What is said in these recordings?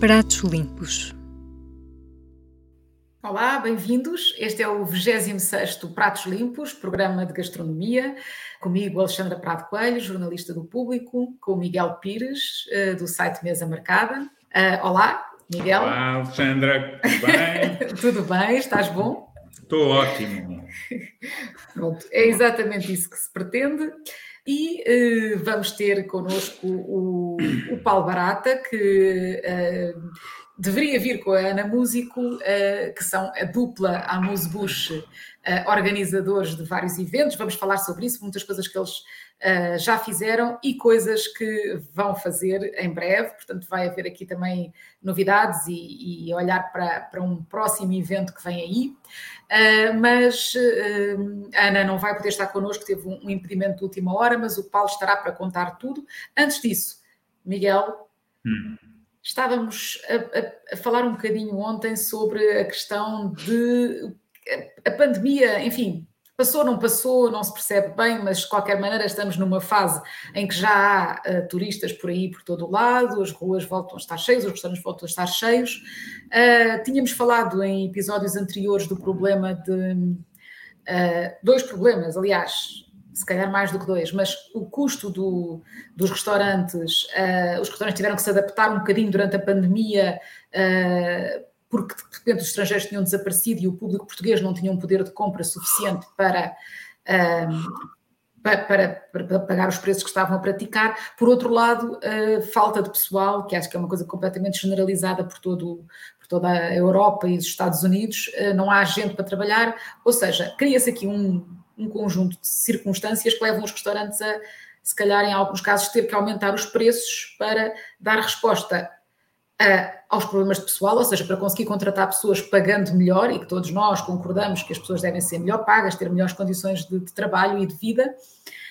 Pratos Limpos. Olá, bem-vindos. Este é o 26º Pratos Limpos, programa de gastronomia. Comigo, Alexandra Prado Coelho, jornalista do Público, com o Miguel Pires, eh, do site Mesa Marcada. Uh, olá, Miguel. Olá, Alexandra, tudo bem? tudo bem, estás bom? Estou ótimo. Pronto, é exatamente isso que se pretende. E uh, vamos ter connosco o, o Paulo Barata, que uh, deveria vir com a Ana Músico, uh, que são a dupla Amuse Bush, organizadores de vários eventos. Vamos falar sobre isso, muitas coisas que eles já fizeram e coisas que vão fazer em breve. Portanto, vai haver aqui também novidades e, e olhar para, para um próximo evento que vem aí. Uh, mas uh, a Ana não vai poder estar connosco, teve um, um, impedimento de última hora, mas o Paulo estará para contar tudo. Antes disso, Miguel. Hum. Estávamos a, a, a falar um bocadinho ontem sobre a questão de a pandemia, enfim, Passou, não passou, não se percebe bem, mas de qualquer maneira estamos numa fase em que já há uh, turistas por aí por todo o lado, as ruas voltam a estar cheias, os restaurantes voltam a estar cheios. Uh, tínhamos falado em episódios anteriores do problema de. Uh, dois problemas, aliás, se calhar mais do que dois, mas o custo do, dos restaurantes, os restaurantes tiveram que se adaptar um bocadinho durante a pandemia porque de repente os estrangeiros tinham desaparecido e o público português não tinha um poder de compra suficiente para, para, para, para, pagar os preços que estavam a praticar. Por outro lado, falta de pessoal, que acho que é uma coisa completamente generalizada por, todo, por toda a Europa e os Estados Unidos, eh, não há gente para trabalhar, ou seja, cria-se aqui um, um conjunto de circunstâncias que levam os restaurantes a, se calhar, em alguns casos, ter que aumentar os preços para dar resposta uh, aos problemas de pessoal, ou seja, para conseguir contratar pessoas pagando melhor e que todos nós concordamos que as pessoas devem ser melhor pagas, ter melhores condições de, de trabalho e de vida,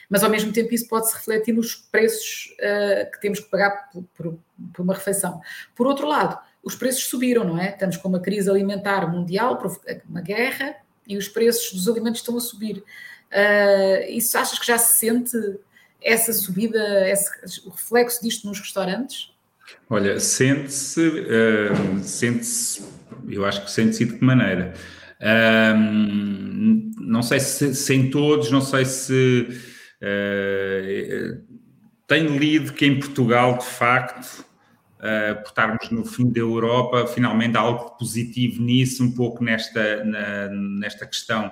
mas ao mesmo tempo isso pode se refletir nos preços uh, que temos que pagar por, por, por, uma refeição. Por outro lado, os preços subiram, não é? Estamos com uma crise alimentar mundial, uma guerra, e os preços dos alimentos estão a subir. Uh, isso achas que já se sente essa subida, esse, o reflexo disto nos restaurantes? Olha, sente-se, uh, sente-se, eu acho que sente-se de que maneira? Não sei se, se, em todos, não sei se uh, tenho lido que em Portugal, de facto, uh, por estarmos no fim da Europa, finalmente há algo positivo nisso, um pouco nesta, na, nesta questão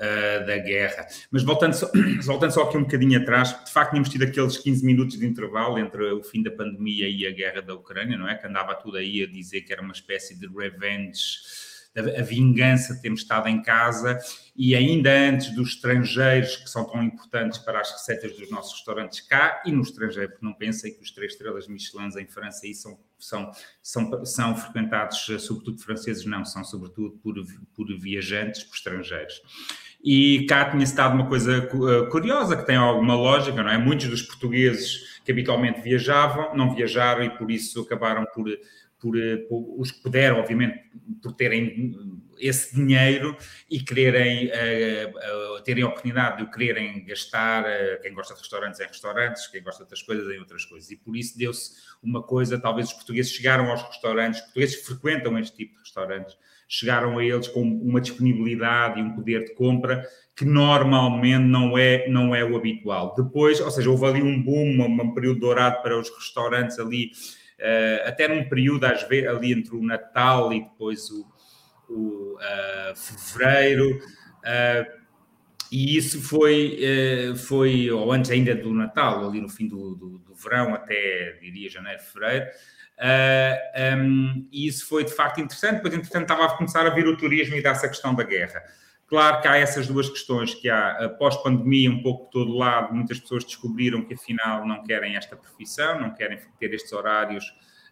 uh, da guerra. Mas voltando só, voltando só aqui um bocadinho atrás, de facto tínhamos tido aqueles 15 minutos de intervalo entre o fim da pandemia e a guerra da Ucrânia, não é? Que andava tudo aí a dizer que era uma espécie de revenge a vingança de termos estado em casa e ainda antes dos estrangeiros que são tão importantes para as receitas dos nossos restaurantes cá e no estrangeiro, porque não pensem que os três estrelas Michelin em França aí são, são, são, são frequentados sobretudo franceses, não, são sobretudo por, por viajantes, por estrangeiros. E cá tinha-se dado uma coisa eh, curiosa, que tem alguma lógica, não é? Muitos dos portugueses que habitualmente viajavam, não viajaram e por isso acabaram por, por, eh, por os que puderam, obviamente, por terem esse dinheiro e quererem uh, uh, terem a oportunidade de o quererem gastar, uh, quem gosta de restaurantes em restaurantes, quem gosta de outras coisas em outras coisas. E por isso deu-se uma coisa, talvez os portugueses chegaram aos restaurantes, os portugueses frequentam este tipo de restaurantes, chegaram a eles com uma disponibilidade e um poder de compra que normalmente não é, não é o habitual. Depois, ou seja, houve ali um boom, um, período dourado para os restaurantes ali, uh, até num período, às vezes, ali entre o Natal e depois o, o uh, fevereiro. Uh, e isso foi, foi, ou antes ainda do Natal, ali no fim do, do, do verão, até diria janeiro, fevereiro, Uh, ah, um, e isso foi de facto interessante, pois entretanto estava a começar a vir o turismo e dessa questão da guerra. Claro que há essas duas questões que há, pós-pandemia, um pouco de todo lado, muitas pessoas descobriram que afinal não querem esta profissão, não querem ter estes horários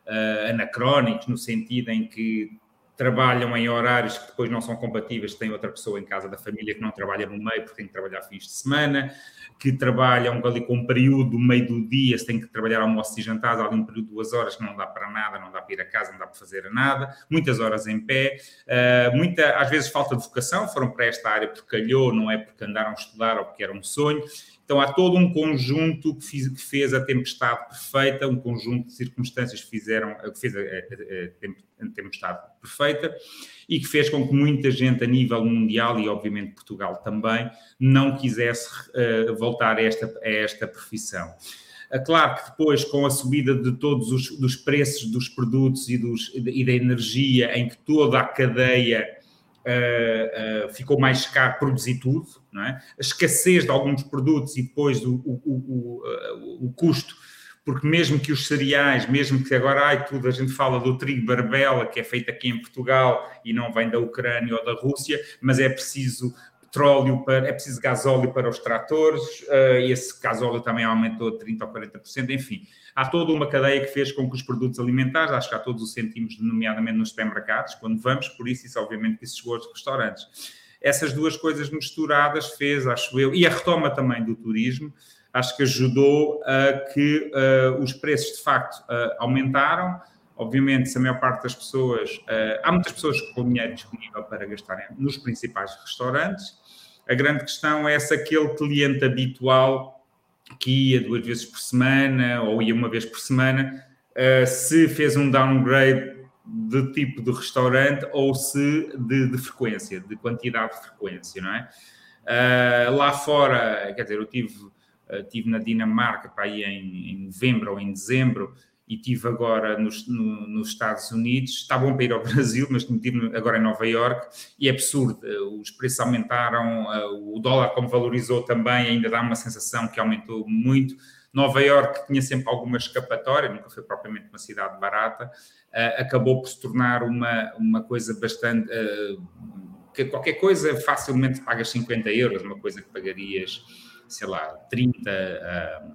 uh, anacrónicos, no sentido em que trabalham em horários que depois não são compatíveis, tem outra pessoa em casa da família que não trabalha no meio porque tem que trabalhar fins de semana, que trabalham ali com um período no meio do dia, se tem que trabalhar almoço e jantar, ali um período de duas horas que não dá para nada, não dá para ir a casa, não dá para fazer nada, muitas horas em pé, uh, muita, às vezes falta de vocação, foram para esta área porque calhou, não é porque andaram a estudar ou porque era um sonho, Então há todo um conjunto que, fiz, que fez a tempestade perfeita, um conjunto de circunstâncias que fizeram, que fez a, a, a tempestade perfeita e que fez com que muita gente a nível mundial e obviamente Portugal também não quisesse uh, voltar a esta, a esta profissão. É claro que depois, com a subida de todos os dos preços dos produtos e, dos, e da energia, em que toda a cadeia uh, uh, ficou mais caro produzir tudo, não é? a escassez de alguns produtos e depois o, o, o, uh, o custo porque mesmo que os cereais, mesmo que agora ai, tudo a gente fala do trigo barbela, que é feito aqui em Portugal e não vem da Ucrânia ou da Rússia, mas é preciso petróleo, para, é preciso gasóleo para os tratores, uh, esse gasóleo também aumentou 30% ou 40%, enfim. Há toda uma cadeia que fez com que os produtos alimentares, acho que há todos os sentimos, nomeadamente nos supermercados, quando vamos, por isso, isso obviamente isso chegou aos restaurantes. Essas duas coisas misturadas fez, acho eu, e a retoma também do turismo, acho que ajudou a que uh, os preços de facto uh, aumentaram, Obviamente, se a maior parte das pessoas, uh, há muitas pessoas com dinheiro disponível para gastarem nos principais restaurantes. A grande questão é se aquele cliente habitual que ia duas vezes por semana ou ia uma vez por semana, uh, se fez um downgrade de tipo de restaurante ou se de, de frequência, de quantidade de frequência, não é? Uh, lá fora, quer dizer, eu tive, uh, tive na Dinamarca para ir em, em novembro ou em dezembro e tive agora nos, no, nos Estados Unidos. Está bom para ir ao Brasil, mas tive agora em Nova York e é absurdo. Eh, os preços aumentaram, eh, o dólar, como valorizou também, ainda dá uma sensação que aumentou muito. Nova York tinha sempre alguma escapatória, nunca foi propriamente uma cidade barata, eh, acabou por se tornar uma, uma coisa bastante. que qualquer coisa facilmente pagas 50 euros, uma coisa que pagarias, sei lá, 30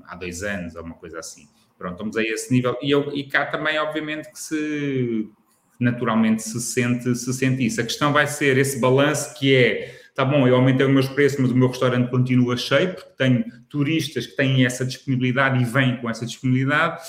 há dois anos, ou uma coisa assim. Pronto, estamos a esse nível. E, eu, e cá também, obviamente, que se naturalmente se sente, se sente isso. A questão vai ser esse balanço que é, tá bom, eu aumentei os meus preços, mas o meu restaurante continua cheio, porque tenho turistas que têm essa disponibilidade e vêm com essa disponibilidade.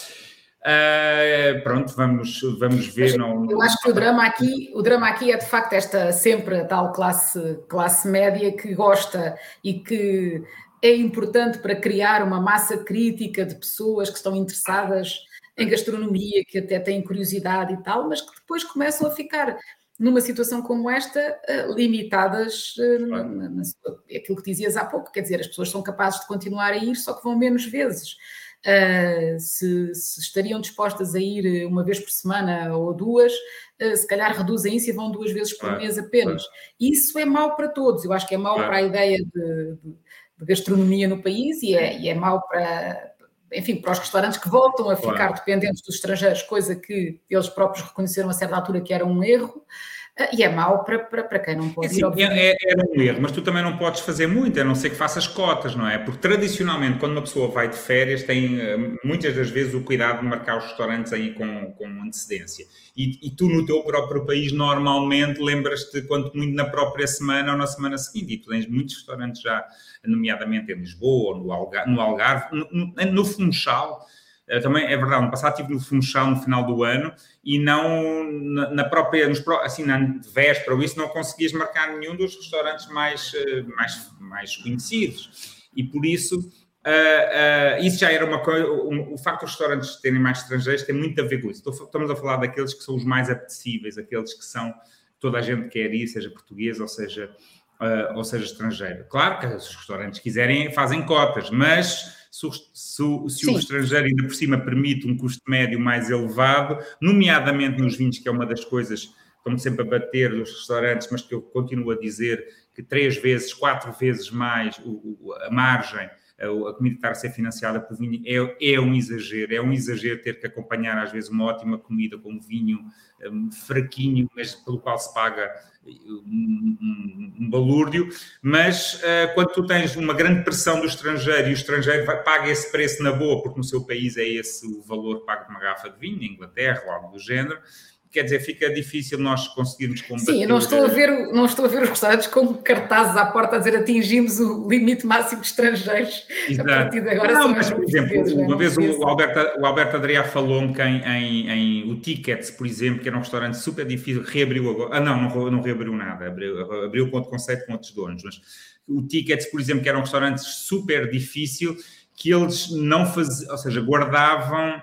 Uh, pronto, vamos, vamos ver. Não, eu acho que o drama aqui, o drama aqui é de facto esta sempre a tal classe, classe média que gosta e que é importante para criar uma massa crítica de pessoas que estão interessadas em gastronomia, que até têm curiosidade e tal, mas que depois começam a ficar numa situação como esta, eh, limitadas eh, na, na, na, aquilo que dizias há pouco, quer dizer, as pessoas são capazes de continuar a ir, só que vão menos vezes. Uh, se, se, estariam dispostas a ir uma vez por semana ou duas, uh, se calhar reduzem isso e vão duas vezes por mês apenas. Isso é mau para todos, eu acho que é mau para a ideia de, de de gastronomia no país e é, e é mau para, enfim, para os restaurantes que voltam a ficar claro. dependentes dos estrangeiros, coisa que eles próprios reconheceram a certa altura que era um erro. Ah, e é mau para, para, para quem não pode é, ir. É, é, é, um erro, mas tu também não podes fazer muito, a não ser que faças cotas, não é? Porque tradicionalmente, quando uma pessoa vai de férias, tem ah, muitas das vezes o cuidado de marcar os restaurantes aí com, com antecedência. E, e tu, no teu próprio país, normalmente lembras-te, quanto muito na própria semana ou na semana seguinte. E tu tens muitos restaurantes já, nomeadamente em Lisboa, no Algarve, no, Algarve, no, no, no Funchal eh, também é verdade, no passado estive no Funchal no final do ano e não na própria, nos, assim, na véspera ou isso, não conseguias marcar nenhum dos restaurantes mais, eh, mais, mais conhecidos. E por isso, uh, uh, isso já era uma coisa. Um, o facto dos restaurantes terem mais estrangeiros tem muito a ver com isso. Estamos a falar daqueles que são os mais apetecíveis, aqueles que são toda a gente quer ir, seja português ou seja, uh, ou seja estrangeiro. Claro que os restaurantes quiserem fazem cotas, mas se, se, se o estrangeiro ainda por cima permite um custo médio mais elevado, nomeadamente nos vinhos, que é uma das coisas que estão sempre a bater nos restaurantes, mas que eu continuo a dizer que três vezes, quatro vezes mais o, a margem a comida estar a ser financiada por vinho é, é, um exagero, é um exagero ter que acompanhar às vezes uma ótima comida com um vinho um, fraquinho, mas pelo qual se paga um, um, um balúrdio, mas uh, quando tu tens uma grande pressão do estrangeiro e o estrangeiro vai, paga esse preço na boa, porque no seu país é esse o valor pago de uma garrafa de vinho, na Inglaterra algo do género, quer dizer, fica difícil nós conseguirmos combater. Sim, eu não estou a ver, não estou a ver os restaurantes com cartazes à porta a dizer atingimos o limite máximo de estrangeiros. Exato. A partir de agora não, mas, por exemplo, uma vez o, o, Alberto, o Alberto Adriá falou-me que em, em, em, o Tickets, por exemplo, que era um restaurante super difícil, reabriu agora. Ah, não, não, não reabriu nada, abriu, abriu com outro conceito com outros donos, mas o Tickets, por exemplo, que era um restaurante super difícil, que eles não faziam, ou seja, guardavam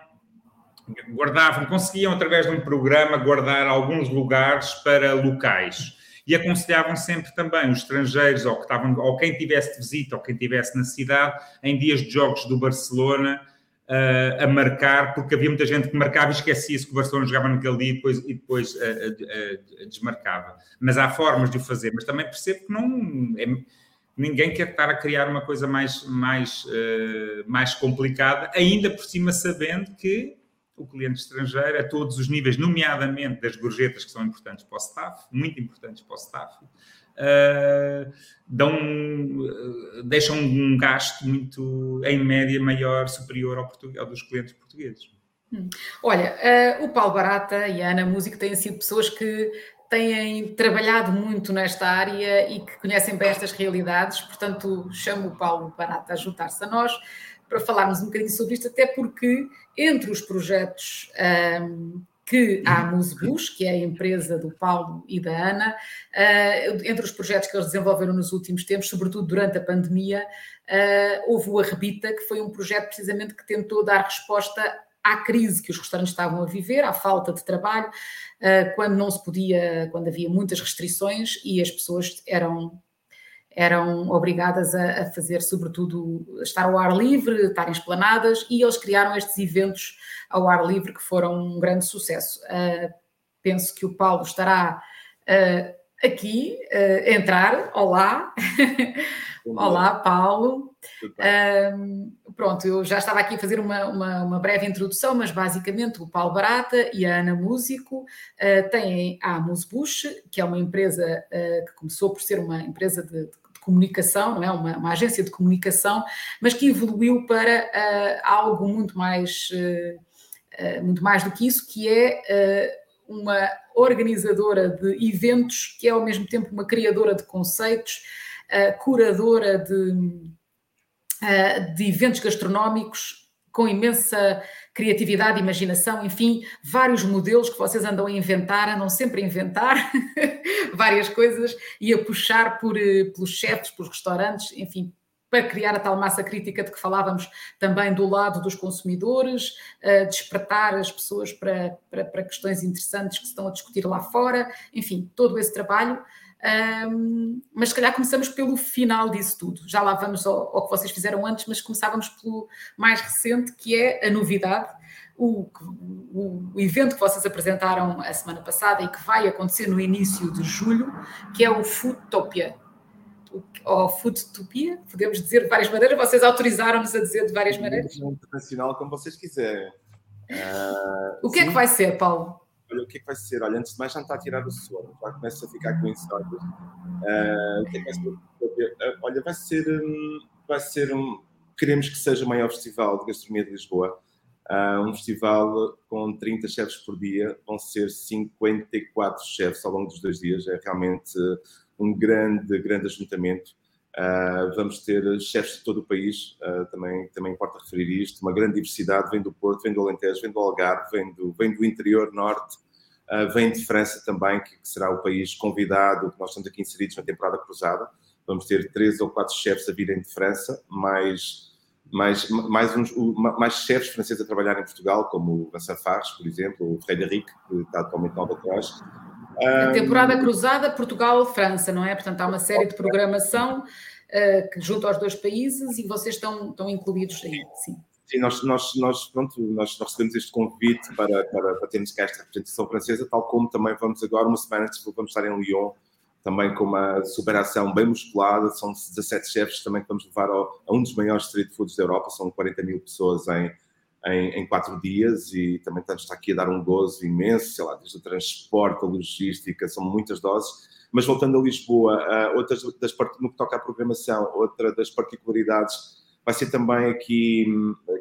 guardavam, conseguiam através de um programa guardar alguns lugares para locais. E aconselhavam sempre também os estrangeiros ou que estavam ou quem tivesse de visita ou quem tivesse na cidade em dias de jogos do Barcelona uh, a marcar porque havia muita gente que marcava e esquecia-se que o Barcelona jogava naquele dia e depois, e depois uh, uh, desmarcava. Mas há formas de o fazer mas também percebo que não é, ninguém quer estar a criar uma coisa mais mais mais complicada ainda por cima sabendo que o cliente estrangeiro a todos os níveis, nomeadamente das gorjetas que são importantes para o staff, muito importantes para o staff, uh, dão, uh, deixam um gasto muito, em média, maior, superior ao, ao dos clientes portugueses. Hum. Olha, uh, o Paulo Barata e a Ana Música têm sido pessoas que têm trabalhado muito nesta área e que conhecem bem estas realidades, portanto, chamo o Paulo Barata a juntar-se a nós para falarmos um bocadinho sobre isto, até porque entre os projetos um, que a Musebus, que é a empresa do Paulo e da Ana, uh, entre os projetos que eles desenvolveram nos últimos tempos, sobretudo durante a pandemia, uh, houve o Arrebita, que foi um projeto precisamente que tentou dar resposta à crise que os restaurantes estavam a viver, à falta de trabalho, uh, quando não se podia, quando havia muitas restrições e as pessoas eram eram obrigadas a, a, fazer, sobretudo, estar ao ar livre, estar em esplanadas, e eles criaram estes eventos ao ar livre que foram um grande sucesso. Uh, penso que o Paulo estará uh, aqui uh, a entrar. Olá! Olá, Paulo. pronto, eu já estava aqui a fazer uma, uma, uma, breve introdução, mas basicamente o Paulo Barata e a Ana Músico têm a Musbush, que é uma empresa que começou por ser uma empresa de, de comunicação, não é? Uma, uma, agência de comunicação, mas que evoluiu para uh, algo muito mais, uh, muito mais do que isso, que é uma organizadora de eventos, que é ao mesmo tempo uma criadora de conceitos, curadora de, de eventos gastronómicos com imensa criatividade, imaginação, enfim, vários modelos que vocês andam a inventar, andam sempre a inventar várias coisas e a puxar por, eh, pelos chefes, pelos restaurantes, enfim, para criar a tal massa crítica de que falávamos também do lado dos consumidores, uh, despertar as pessoas para, para, para, questões interessantes que se estão a discutir lá fora, enfim, todo esse trabalho. Um, mas se calhar começamos pelo final disso tudo. Já lá vamos ao, ao, que vocês fizeram antes, mas começávamos pelo mais recente, que é a novidade, o, o, o, evento que vocês apresentaram a semana passada e que vai acontecer no início de julho, que é o Foodtopia. Ou Foodtopia, podemos dizer de várias maneiras, vocês autorizaram-nos a dizer de várias maneiras? Internacional, como vocês quiserem. Uh, o que sim. é que vai ser, Paulo? Olha, o que é que vai ser? Olha, antes de mais já está a tirar o sono, já começa a ficar com insólios. Uh, o que é que vai ser? Uh, olha, vai ser, um, vai ser um, queremos que seja o maior festival de gastronomia de Lisboa. Uh, um festival com 30 chefes por dia, vão ser 54 chefes ao longo dos dois dias, é realmente um grande, grande ajuntamento. Uh, vamos ter chefes de todo o país, uh, também, também importa referir isto, uma grande diversidade, vem do Porto, vem do Alentejo, vem do Algarve, vem do, vem do interior norte, uh, vem de França também, que, que, será o país convidado, nós estamos aqui inseridos na temporada cruzada. Vamos ter três ou quatro chefes a virem de França, mais, mais, mais, uns, mais chefes franceses a trabalhar em Portugal, como o Vincent Fares, por exemplo, o Frederic, que está atualmente no Albatroz. A temporada cruzada Portugal-França, não é? Portanto, há uma série de programação uh, que junto aos dois países e vocês estão, estão incluídos aí, sim. Sim, nós, nós, nós, pronto, nós, nós recebemos este convite para, para, para termos cá esta representação francesa, tal como também vamos agora, uma semana antes, vamos estar em Lyon, também com uma superação bem musculada, são 17 chefes também que vamos levar ao, a um dos maiores street foods da Europa, são 40 mil pessoas em, em, em, quatro dias e também estamos aqui a dar um gozo imenso, sei lá, desde o transporte, a logística, são muitas doses. Mas voltando a Lisboa, uh, outras das, no que toca à programação, outra das particularidades vai ser também aqui,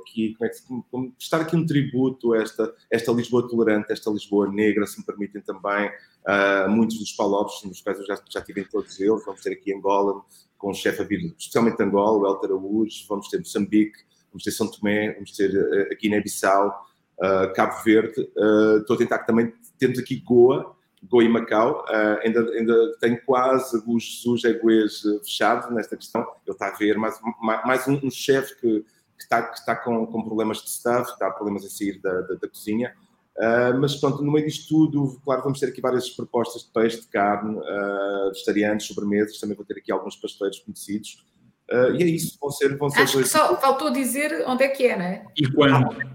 aqui como é que, como, prestar aqui um tributo a esta, esta Lisboa tolerante, esta Lisboa negra, se me permitem também, uh, muitos dos palopes, nos quais eu já, já tive em todos eles, vamos ter aqui Angola, com o chefe a vir, especialmente Angola, o Elter Araújo, vamos ter Moçambique, vamos ter São Tomé, vamos ter uh, Guiné-Bissau, uh, Cabo Verde, uh, estou a tentar que também temos aqui Goa, Goa e Macau, ainda, ainda tenho quase o Jesus Eguês fechado nesta questão, ele está a ver mais, mais um, um chefe que, que, está, que está com, com problemas de staff, está problemas a sair da, da, da cozinha, Uh, mas pronto, no meio disto tudo, claro, vamos ter aqui várias propostas de peixe, de carne, uh, vegetarianos, sobremesas, também vou ter aqui alguns pasteiros conhecidos. Uh, e é isso, vão ser. Vão ser Acho que só faltou dizer onde é que é, não é? E quando? Ah,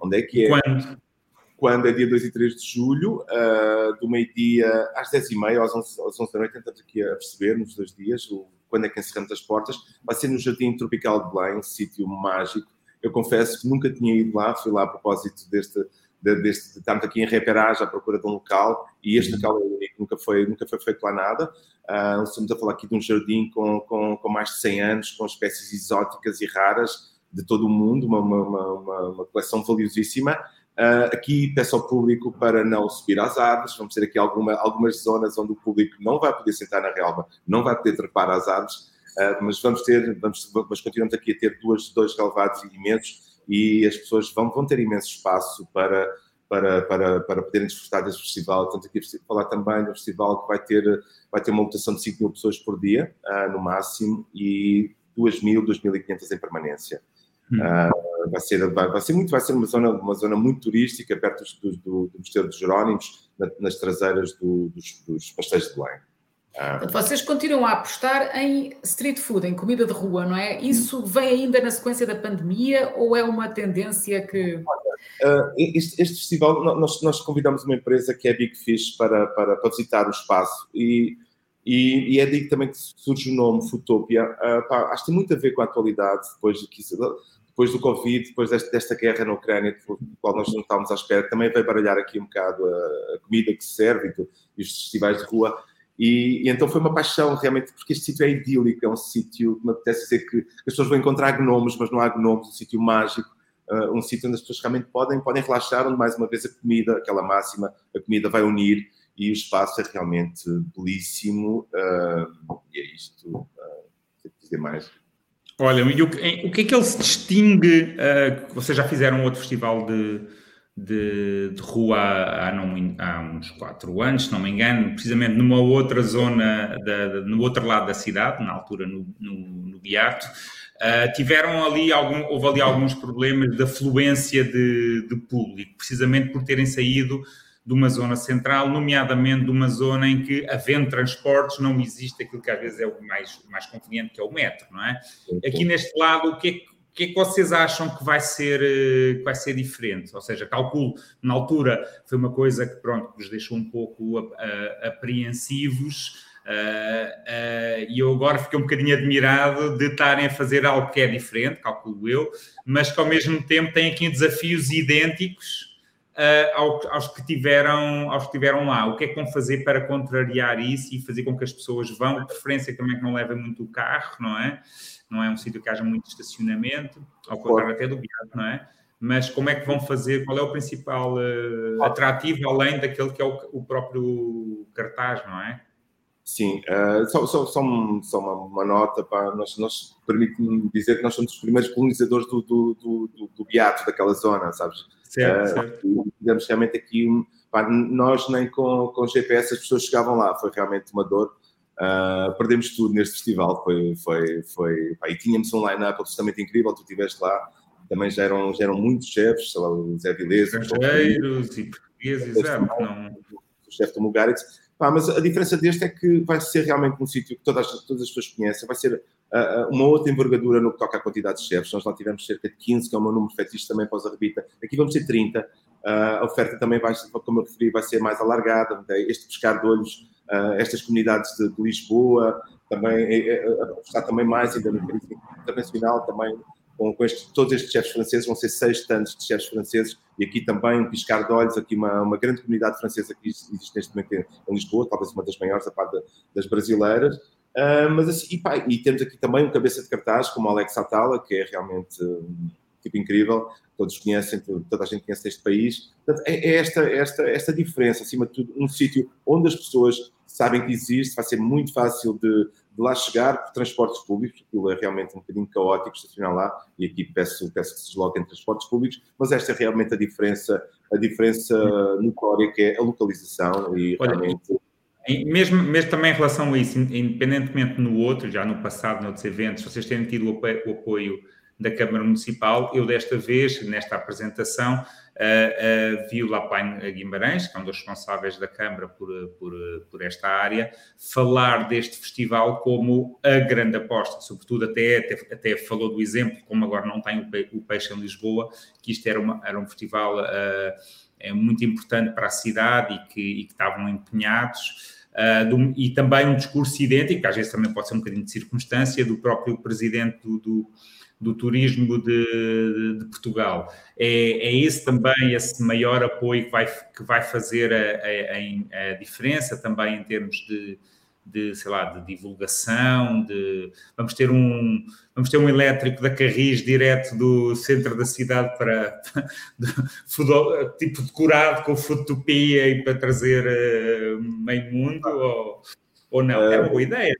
onde é que é? Quando? Quando é dia 2 e 3 de julho, uh, do meio-dia às 10h30, às 11, às 11 da noite, estamos aqui a perceber nos dois dias o, quando é que encerramos as portas. Vai ser no Jardim Tropical de Belém, sítio mágico. Eu confesso que nunca tinha ido lá, fui lá a propósito deste, de, deste, estamos aqui em reperagem à procura de um local e este local é único, nunca foi, nunca foi feito lá nada. Uh, estamos a falar aqui de um jardim com, com, com, mais de 100 anos, com espécies exóticas e raras de todo o mundo, uma, uma, uma, uma coleção valiosíssima. Uh, aqui peço ao público para não subir às árvores, vamos ter aqui alguma, algumas zonas onde o público não vai poder sentar na relva, não vai poder trepar às árvores, uh, mas vamos ter, vamos, mas continuamos aqui a ter duas, dois relevados imensos e as pessoas vão, vão ter imenso espaço para para, para, para poderem desfrutar desse festival. Estamos aqui a falar também do festival que vai ter, vai ter uma lotação de 5 mil pessoas por dia, uh, no máximo, e 2 mil, 2.500 em permanência. Hum. Uh, vai, ser, vai, vai, ser muito, vai ser uma zona, uma zona muito turística, perto do, do, do Mosteiro dos Jerónimos, na, nas traseiras do, dos, dos pastéis de Belém. Ah. Vocês continuam a apostar em street food, em comida de rua, não é? Isso vem ainda na sequência da pandemia ou é uma tendência que. Uh, este, este, festival, nós, nós, convidamos uma empresa que é Big Fish para, para, para visitar o espaço e, e, e, é daí também que surge o nome Futopia. Uh, pá, acho que tem muito a ver com a atualidade, depois, de, depois do Covid, depois desta, desta guerra na Ucrânia, do qual nós não estávamos à espera, também vai baralhar aqui um bocado a, comida que se serve e, e os festivais de rua. E, e, então foi uma paixão realmente, porque este sítio é idílico, é um sítio que me apetece dizer que as pessoas vão encontrar gnomos, mas não há gnomos, um sítio mágico, uh, um sítio onde as pessoas realmente podem, podem relaxar, onde mais uma vez a comida, aquela máxima, a comida vai unir e o espaço é realmente belíssimo. Uh, e é isto, uh, sei dizer mais. Olha, o, o, que é que ele se distingue? Uh, vocês já fizeram outro festival de de, de rua há, não, há, uns quatro anos, se não me engano, precisamente numa outra zona, da, da, no outro lado da cidade, na altura no, no, no Beato. Uh, tiveram ali algum, houve ali alguns problemas de afluência de, de, público, precisamente por terem saído de uma zona central, nomeadamente de uma zona em que, havendo transportes, não existe aquilo que às vezes é o mais, mais conveniente, que é o metro, não é? Aqui neste lado, o que é que o que é que vocês acham que vai ser, eh, que vai ser diferente? Ou seja, calculo, na altura foi uma coisa que, pronto, nos deixou um pouco apreensivos uh, uh, e eu agora fiquei um bocadinho admirado de estarem a fazer algo que é diferente, calculo eu, mas que ao mesmo tempo tem aqui desafios idênticos uh, aos, que tiveram, aos que tiveram lá. O que é que vão fazer para contrariar isso e fazer com que as pessoas vão, de preferência também que não levem muito o carro, não é? não é um sítio que haja muito estacionamento, ao contrário até do Beato, não é? Mas como é que vão fazer? Qual é o principal uh, atrativo, além daquele que é o, o próprio cartaz, não é? Sim, uh, só, só, só, só uma, uma, nota, para nós, nós permite-me dizer que nós somos os primeiros colonizadores do, do, do, do Beato, daquela zona, sabes? Certo, uh, certo. Digamos realmente aqui, pá, nós nem com, com GPS as pessoas chegavam lá, foi realmente uma dor Uh, perdemos tudo neste festival, foi, foi, foi pá, e tínhamos um line-up absolutamente incrível, tu estiveste lá, também já eram, já eram muitos chefes, sei lá, o Zé Vilés, estrangeiros e portugueses, exato, não... o chefe do Mugaritz, pá, mas a diferença deste é que vai ser realmente um sítio que todas, todas as pessoas conhecem, vai ser uh, uma outra envergadura no que toca à quantidade de chefes, nós lá tivemos cerca de 15, que é meu número fetiche também para os Arrebita, aqui vamos ter 30, uh, a oferta também vai, como eu referi, vai ser mais alargada, este pescar de olhos uh, estas comunidades de, de Lisboa, também está também mais ainda no internacional, também com, com todos estes chefes franceses, vão ser seis stands de chefes franceses, e aqui também um piscar de olhos, aqui uma, uma grande comunidade francesa que existe neste momento em, Lisboa, talvez uma das maiores, a parte das brasileiras, Uh, mas assim, e, pá, e, temos aqui também um cabeça de cartaz como Alex Atala, que é realmente um, tipo incrível, todos conhecem, toda a gente conhece este país. Portanto, é, é esta, esta, esta diferença, acima de tudo, um sítio onde as pessoas sabem que existe, vai ser muito fácil de, de lá chegar por transportes públicos, aquilo é realmente um bocadinho caótico estacionar lá, e aqui peço, peço que se desloquem em transportes públicos, mas esta é realmente a diferença, a diferença notória que é a localização e Olha, realmente mesmo, mesmo também em relação a isso, independentemente no outro, já no passado, noutros eventos, vocês terem tido o apoio da Câmara Municipal, eu desta vez, nesta apresentação, uh, uh, vi o Lapain Guimarães, que é um dos responsáveis da Câmara por, por, por, esta área, falar deste festival como a grande aposta, sobretudo até, até, até falou do exemplo, como agora não tem o, Peixe em Lisboa, que isto era, uma, era um festival uh, muito importante para a cidade e que, e que estavam empenhados. Uh, do, e também um discurso idêntico, às vezes também pode ser um bocadinho de circunstância, do próprio presidente do, do, do turismo de, de, Portugal. É, é esse também, esse maior apoio que vai, que vai fazer a, a, a diferença também em termos de, de, sei lá, de divulgação, de vamos ter um vamos ter um elétrico da Carris direto do centro da cidade para de, tipo decorado com fotopia e para trazer uh, meio mundo ou, ou não? Era uma boa ideia.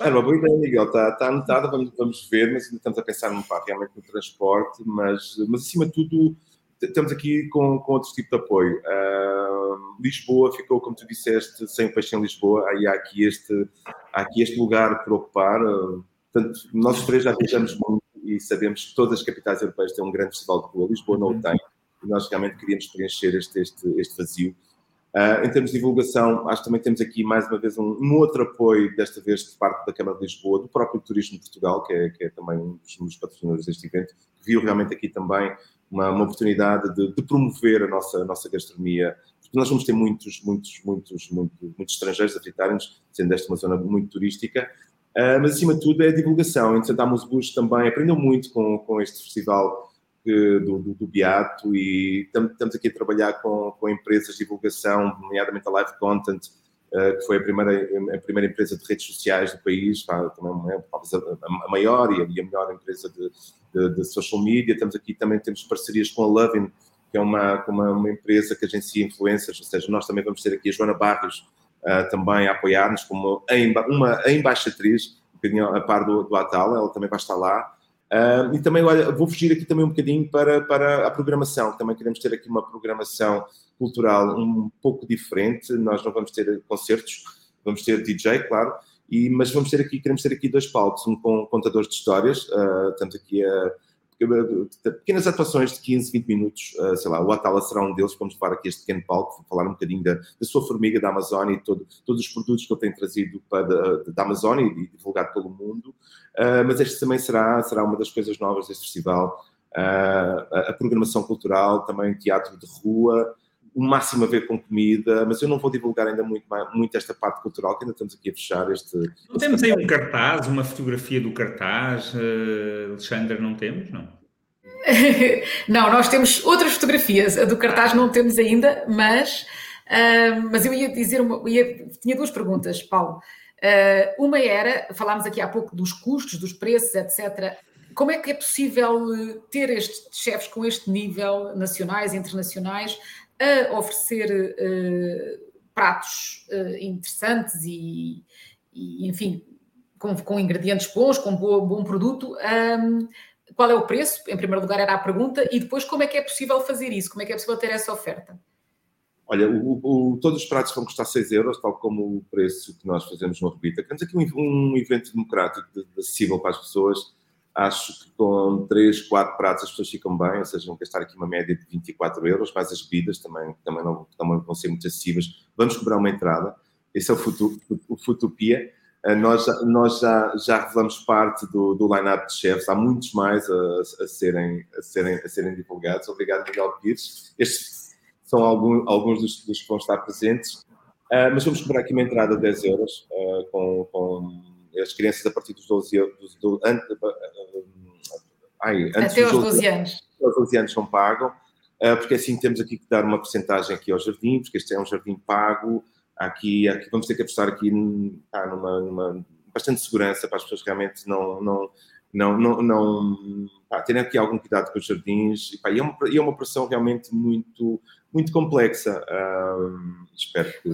Era uma boa ideia, Miguel. Está, está anotada, vamos, vamos ver, mas ainda estamos a pensar no, pá, realmente no transporte, mas, mas acima de tudo estamos aqui com, com outro tipo de apoio. Uh, Lisboa ficou, como tu disseste, sem o peixe em Lisboa, aí há aqui este, há aqui este lugar para ocupar. Portanto, nós três já viajamos muito e sabemos que todas as capitais europeias têm um grande festival de rua. Lisboa não o tem e nós realmente queríamos preencher este, este, este vazio. Uh, em termos de divulgação, acho que também temos aqui mais uma vez um, um, outro apoio, desta vez de parte da Câmara de Lisboa, do próprio Turismo de Portugal, que é, que é também um dos, patrocinadores deste evento, que viu realmente aqui também uma, uma oportunidade de, de, promover a nossa, a nossa gastronomia, porque nós vamos ter muitos, muitos, muitos, muitos, estrangeiros a visitarem-nos, sendo esta uma zona muito turística, uh, mas acima de tudo é a divulgação. Em Santa Bush também aprendeu muito com, com este festival que, do, do, do, Beato e estamos aqui a trabalhar com, com empresas de divulgação, nomeadamente a Live Content, uh, que foi a primeira, a primeira empresa de redes sociais do país, é a, maior e a, melhor empresa de, de, de, social media. Temos aqui também temos parcerias com a Lovin, que é uma, uma, uma, empresa que agencia influencers, ou seja, nós também vamos ter aqui a Joana Barrios uh, também a apoiar-nos como uma embaixatriz, um bocadinho a par do, do ela também vai estar lá. Uh, e também, olha, vou fugir aqui também um bocadinho para, para a programação. Também queremos ter aqui uma programação cultural um pouco diferente. Nós não vamos ter concertos, vamos ter DJ, claro, e, mas vamos ter aqui, queremos ter aqui dois palcos, um com contadores de histórias, uh, aqui a pequenas atuações de 15, 20 minutos, uh, sei lá, o Atala será um deles, vamos levar aqui este pequeno palco, falar um bocadinho da, da sua formiga da Amazônia e todo, todos os produtos que ele tem trazido para, da, da Amazônia e divulgado pelo mundo, uh, mas este também será, será uma das coisas novas deste festival, uh, a, a programação cultural, também teatro de rua, o máximo a ver com comida, mas eu não vou divulgar ainda muito, muito esta parte cultural, que ainda estamos aqui a fechar este. Não este temos aí um cartaz, uma fotografia do cartaz, uh, Alexandre, não temos, não? não, nós temos outras fotografias, a do cartaz não temos ainda, mas, uh, mas eu ia dizer, uma, ia, tinha duas perguntas, Paulo. Uh, uma era, falámos aqui há pouco dos custos, dos preços, etc. Como é que é possível ter estes chefes com este nível, nacionais e internacionais, a oferecer uh, pratos uh, interessantes e, e, enfim, com, com, ingredientes bons, com bom, bom produto. Um, qual é o preço? Em primeiro lugar era a pergunta, e depois como é que é possível fazer isso? Como é que é possível ter essa oferta? Olha, o, o, todos os pratos vão custar 6 euros, tal como o preço que nós fazemos no Rebita. Temos aqui um, um evento democrático, de, de acessível para as pessoas Acho que com 3, 4 pratos as pessoas ficam bem, ou seja, vão gastar aqui uma média de 24 euros, mais as bebidas também, também, não, também vão ser muito acessíveis. Vamos cobrar uma entrada. Esse é o, Futu, o Futopia. Eh, nós, nós já, já revelamos parte do, do line-up de chefes, há muitos mais a, a, serem, a, serem, a serem divulgados. Obrigado, Miguel Pires. Estes são algum, alguns dos, dos, que vão estar presentes. Uh, mas vamos cobrar aqui uma entrada de 10 euros, uh, com, com as crianças a partir dos 12 anos, do, ai, Até aos 12, 12 anos. Aos 12 anos não pagam, uh, porque assim temos aqui que dar uma porcentagem aqui ao jardim, porque este é um jardim pago, aqui, aqui vamos ter que apostar aqui ah, numa, numa, bastante segurança para as pessoas realmente não, não, não, não, não pá, terem aqui algum cuidado com os jardins. E, pá, e, é, uma, e é uma operação realmente muito, muito complexa. espero que.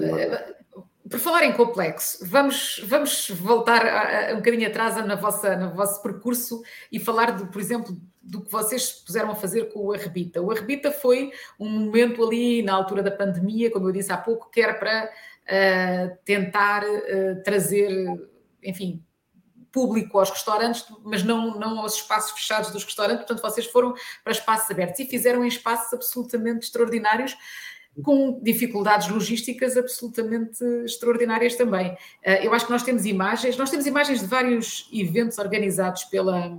Por falar em complexo, vamos, vamos voltar a, a, um bocadinho atrás na vossa, no vosso percurso e falar, de, por exemplo, do que vocês puseram a fazer com o Arrebita. O Arrebita foi um momento ali na altura da pandemia, como eu disse há pouco, que era para uh, tentar uh, trazer, enfim, público aos restaurantes, mas não, não aos espaços fechados dos restaurantes. Portanto, vocês foram para espaços abertos e fizeram em espaços absolutamente extraordinários com dificuldades logísticas absolutamente extraordinárias também. Eh, eu acho que nós temos imagens, nós temos imagens de vários eventos organizados pela,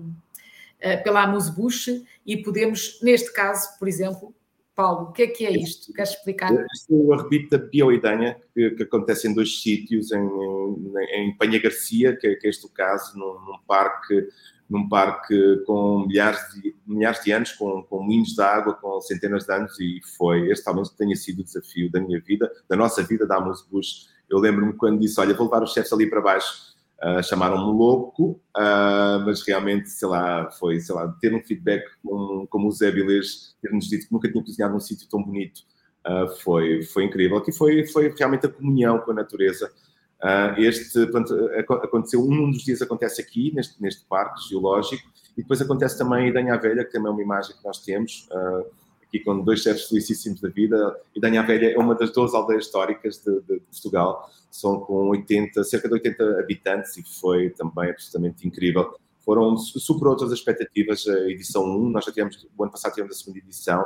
eh, pela Amuse e podemos, neste caso, por exemplo, Paulo, o que é que é isto? Queres explicar? Isto é o arrebito da Bioidanha, que, que acontece em dois sítios, em, em, em Panha Garcia, que, que é este o caso, num, num parque num parque com milhares de, milhares de anos, com, com moinhos de água, com centenas de anos, e foi este talvez tenha sido o desafio da minha vida, da nossa vida, da Amos Bush. Eu lembro-me quando disse: Olha, vou levar os chefes ali para baixo. Uh, chamaram-me louco, uh, mas realmente, sei lá, foi, sei lá, ter um feedback como, como o Zé Vilês, ter-nos dito que nunca tinha cozinhado num sítio tão bonito, uh, foi, foi incrível. Aqui foi, foi realmente a comunhão com a natureza. Uh, este aconteceu, um dos dias acontece aqui, neste, neste parque geológico, e depois acontece também em Danha Velha, que também é uma imagem que nós temos, uh, aqui com dois chefes felicíssimos da vida. E Danha Velha é uma das 12 aldeias históricas de, de, Portugal, são com 80, cerca de 80 habitantes, e foi também absolutamente incrível. Foram, superou todas as expectativas a edição 1, nós já tivemos, o ano passado tivemos a segunda edição,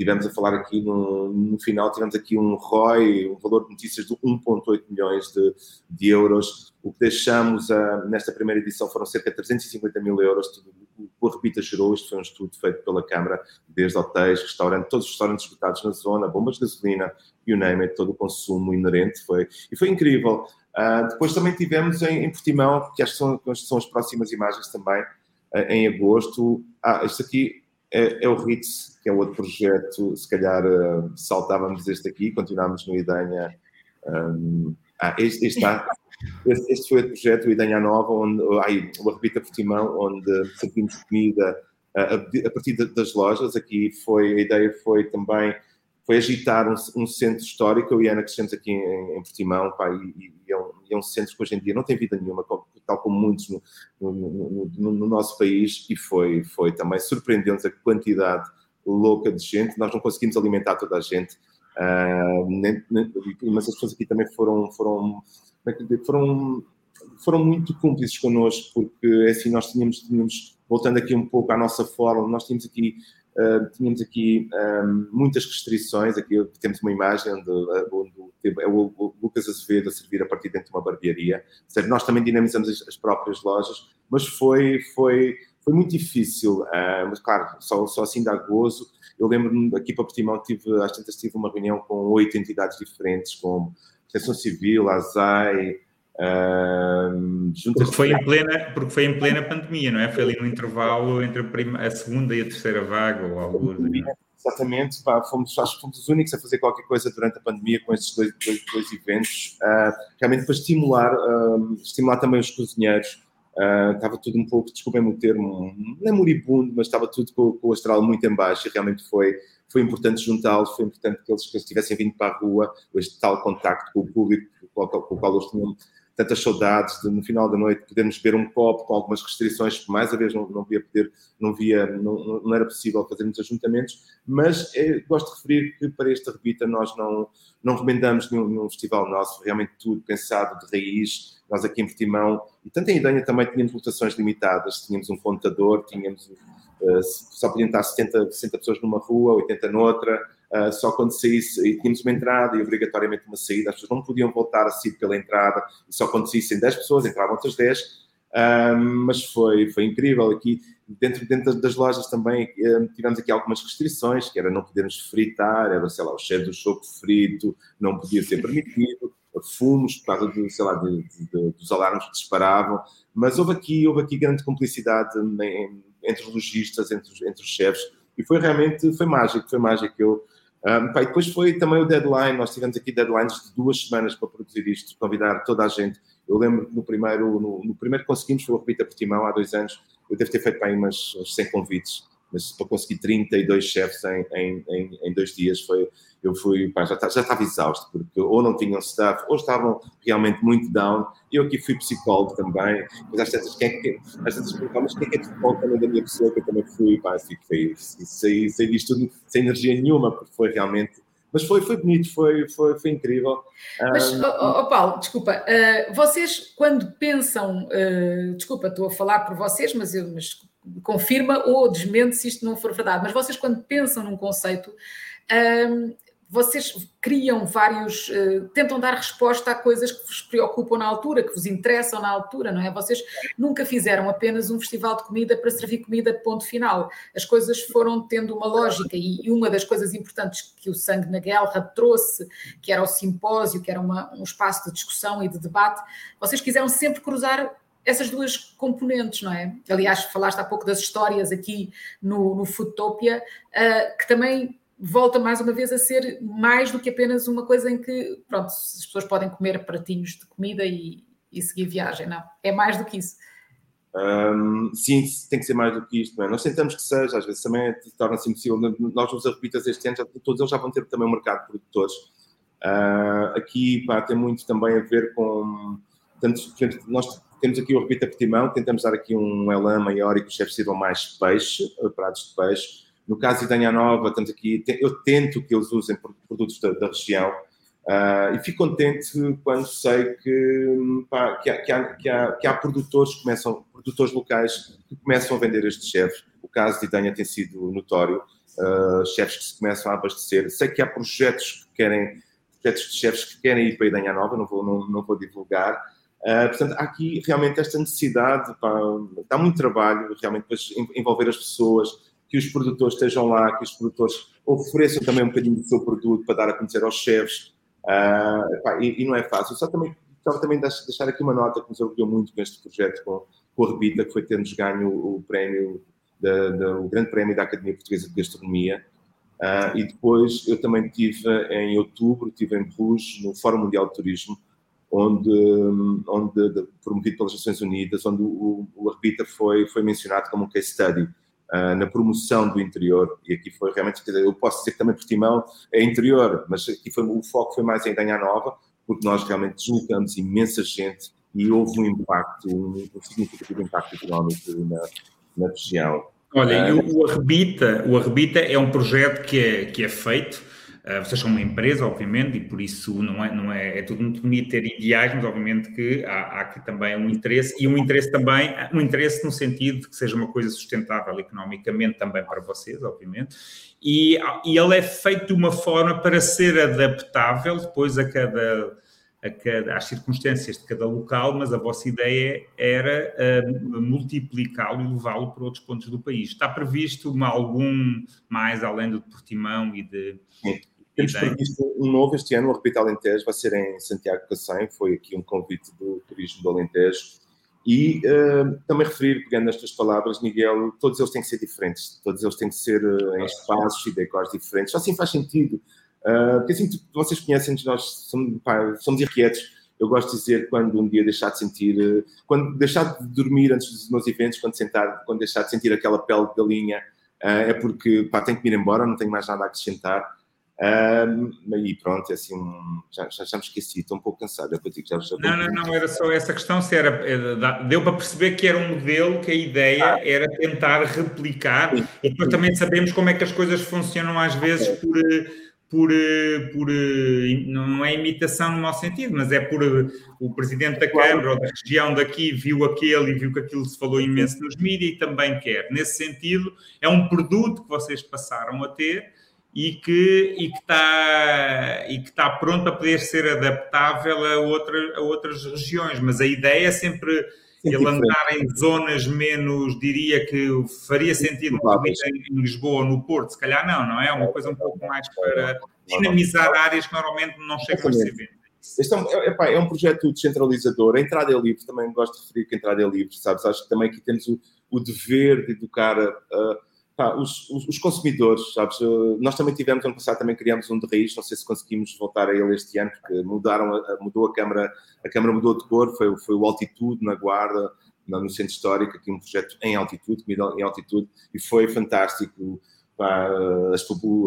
tivemos a falar aqui no, no, final, tivemos aqui um ROI, um valor de notícias de 1,8 milhões de, de, euros. O que deixamos uh, nesta primeira edição foram cerca de 350 mil euros. Tudo, o Repita gerou, isto foi um estudo feito pela Câmara, desde hotéis, restaurantes, todos os restaurantes esgotados na zona, bombas de gasolina, you name it, todo o consumo inerente. Foi, e foi incrível. Uh, depois também tivemos em, em Portimão, que acho que são, são as próximas imagens também, uh, em agosto. Ah, isto aqui é, é, o Ritz, que é outro projeto, se calhar uh, saltávamos este aqui, continuámos no Idanha. Um, ah, este, este. Este, este, foi o projeto, o Idanha Nova, onde, ai, o Arrebita Portimão, onde servimos comida uh, a, partir das lojas. Aqui foi, a ideia foi também foi agitar um, um centro histórico. Eu e Ana crescemos aqui em, em Portimão, pá, e, e, é um, é um, centro que hoje em dia não tem vida nenhuma, tal como muitos no, no, no, no nosso país, e foi, foi também surpreendente a quantidade louca de gente. Nós não conseguimos alimentar toda a gente, uh, nem, nem, mas as pessoas aqui também foram, foram, é foram, foram muito cúmplices connosco, porque é assim nós tínhamos, tínhamos, voltando aqui um pouco à nossa forma, nós tínhamos aqui tínhamos aqui muitas restrições. Aqui temos uma imagem onde, onde é o Lucas Azevedo a servir a partir dentro de uma barbearia. Seja, nós também dinamizamos as, as, próprias lojas, mas foi, foi, foi muito difícil. Uh, mas, claro, só, só assim dá gozo. Eu lembro-me aqui para Portimão, tive, às tantas tive uma reunião com oito entidades diferentes, como Proteção Civil, ASAI, Uh, porque, foi em plena, porque foi em plena pandemia, não é? Foi ali no intervalo entre a, prima, a segunda e a terceira vaga, ou algo assim. Exatamente, pá, fomos, acho que fomos os únicos a fazer qualquer coisa durante a pandemia com estes dois, dois, dois eventos, uh, realmente para estimular, uh, estimular também os cozinheiros. Uh, estava tudo um pouco, desculpem-me o termo, não é moribundo, mas estava tudo com, com, o astral muito em baixo e realmente foi, foi importante juntá-los, foi importante que eles, que eles tivessem vindo para a rua, este tal contacto com o público com o qual, eles tinham tantas saudades de no final da noite podermos beber um copo com algumas restrições, mais uma vez não, não via poder, não via, não, não era possível fazermos ajuntamentos, mas é, gosto de referir que para esta rebita nós não, não remendamos nenhum, nenhum festival nosso, realmente tudo pensado de raiz, nós aqui em Portimão, e tanto em Idanha também tínhamos lotações limitadas, tínhamos um contador, tínhamos, uh, só podiam estar 70, 60 pessoas numa rua, 80 noutra, Uh, só quando saísse, e tínhamos uma entrada e obrigatoriamente uma saída, as pessoas não podiam voltar a sair pela entrada, e só quando saíssem 10 pessoas, entravam outras 10, uh, mas foi, foi incrível aqui. Dentro, dentro das lojas também uh, tivemos aqui algumas restrições, que era não podermos fritar, era, sei lá, o cheiro do choco frito não podia ser permitido, fumos por causa de, sei lá, de, de, de, dos alarmes que disparavam, mas houve aqui, houve aqui grande complicidade entre os lojistas, entre entre os chefes, e foi realmente, foi mágico, foi mágico. Eu, Um, pá, depois foi também o deadline, nós tivemos aqui deadlines de duas semanas para produzir isto, convidar toda a gente. Eu lembro que no primeiro, no, no primeiro que conseguimos foi o Repita Portimão, há dois anos, eu devo ter feito para aí umas, umas 100 convites, mas para conseguir 32 chefes em, em, em, dois dias foi, eu fui, pá, já, já estava exausto, porque ou não tinham staff, ou estavam realmente muito down. Eu aqui fui psicólogo também, mas às tantas, quem é que, às tantas mas quem é que é psicólogo também da minha pessoa, que eu também fui, pá, fiquei, saí, saí disto tudo sem energia nenhuma, porque foi realmente mas foi, foi bonito, foi, foi, foi incrível. Mas, um... oh, oh, Paulo, desculpa, uh, vocês quando pensam, uh, desculpa, estou a falar por vocês, mas, eu, mas confirma ou desmente se isto não for verdade, mas vocês quando pensam num conceito, um, vocês criam vários, uh, tentam dar resposta a coisas que vos preocupam na altura, que vos interessam na altura, não é? Vocês nunca fizeram apenas um festival de comida para servir comida ponto final. As coisas foram tendo uma lógica e, e uma das coisas importantes que o Sangue na Guerra trouxe, que era o simpósio, que era uma, um espaço de discussão e de debate, vocês quiseram sempre cruzar essas duas componentes, não é? Aliás, falaste há pouco das histórias aqui no, no Foodtopia, uh, que também volta mais uma vez a ser mais do que apenas uma coisa em que, pronto, as pessoas podem comer pratinhos de comida e, e seguir viagem, não. É mais do que isso. Um, sim, tem que ser mais do que isto. Não é? Nós tentamos que seja, às vezes também torna-se impossível. Nós, os arrepitas este ano, já, todos eles já vão ter também um mercado de produtores. Uh, aqui pá, tem muito também a ver com. Tanto, nós temos aqui o Repita Petimão, tentamos dar aqui um elan maior e que os chefes sirvam mais peixe, pratos de peixe no caso de Idanha Nova, tanto aqui, eu tento que eles usem produtos da, da região uh, e fico contente quando sei que, pá, que, há, que, há, que, há, que, há, produtores que começam, produtores locais que começam a vender estes chefes. O caso de Idanha tem sido notório, uh, chefes que se começam a abastecer. Sei que há projetos que querem, projetos de chefes que querem ir para Idanha Nova, não vou, não, não vou divulgar. Uh, portanto, há aqui realmente esta necessidade, pá, dá muito trabalho realmente envolver as pessoas, que os produtores estejam lá, que os produtores ofereçam também um bocadinho do seu produto para dar a conhecer aos chefes. Uh, pá, e, e, não é fácil. Só também, só também deixar aqui uma nota que nos orgulhou muito com este projeto com, com a Rebita, que foi ter-nos ganho o prémio, o grande prémio da Academia Portuguesa de Gastronomia. Uh, e depois eu também tive em outubro, estive em Bruges, no Fórum Mundial de Turismo, onde, onde promovido pelas Nações Unidas, onde o, o Rebita foi, foi mencionado como um case study uh, na promoção do interior, e aqui foi realmente, eu posso dizer que também Portimão é interior, mas aqui foi, o foco foi mais em Ganhar Nova, porque nós realmente deslocamos imensa gente e houve um impacto, um, um significativo impacto económico na, na região. Olha, uh, o Arrebita, o Arrebita é um projeto que é, que é feito Uh, vocês são uma empresa, obviamente, e por isso não é, não é, é tudo muito bonito ter ideais, mas obviamente que há, há, aqui também um interesse, e um interesse também, um interesse no sentido de que seja uma coisa sustentável economicamente também para vocês, obviamente, e, e ele é feito de uma forma para ser adaptável depois a cada, cada, às circunstâncias de cada local, mas a vossa ideia era uh, multiplicá-lo e levá-lo para outros pontos do país. Está previsto uma, algum mais além do de Portimão e de, Sim. Temos previsto um novo este ano, o Repito Alentejo, vai ser em Santiago Cacém, foi aqui um convite do Turismo do Alentejo. E uh, também referir, pegando nestas palavras, Miguel, todos eles têm que ser diferentes, todos eles têm que ser uh, em espaços e decors diferentes, só assim faz sentido. Uh, porque assim, vocês conhecem-nos, nós somos, pá, somos irrequietos. Eu gosto de dizer quando um dia deixar de sentir, quando deixar de dormir antes dos meus eventos, quando, sentar, quando deixar de sentir aquela pele de galinha, é porque pá, tenho que ir embora, não tenho mais nada a acrescentar. Um, e pronto, é assim, já, já, já me esqueci, estou um pouco cansado. Depois digo, já, já não, não, não, era só essa questão. Se era, deu para perceber que era um modelo que a ideia ah. era tentar replicar, sim, e depois sim. também sabemos como é que as coisas funcionam às vezes por. Por, por, não é imitação no mau sentido, mas é por o presidente da Câmara ou da região daqui viu aquele e viu que aquilo se falou imenso nos mídias e também quer. Nesse sentido, é um produto que vocês passaram a ter e que e que está e que está pronto a poder ser adaptável a, outra, a outras regiões mas a ideia é sempre ele andar em zonas menos diria que faria sentido em, em Lisboa ou no Porto se calhar não não é? Uma coisa um pouco mais para dinamizar áreas que normalmente não chegam a ser este é um, é, é um projeto descentralizador. A entrada é livre, também gosto de referir que a entrada é livre, sabes? Acho que também aqui temos o, o dever de educar a, a pá, os, os, os, consumidores, sabes? Nós também tivemos, ano passado também criámos um de raiz, não sei se conseguimos voltar a ele este ano, porque mudaram, mudou a câmara, a câmara mudou de cor, foi, foi o Altitude na Guarda, no Centro Histórico, aqui um projeto em altitude, comida em altitude, e foi fantástico. Pá,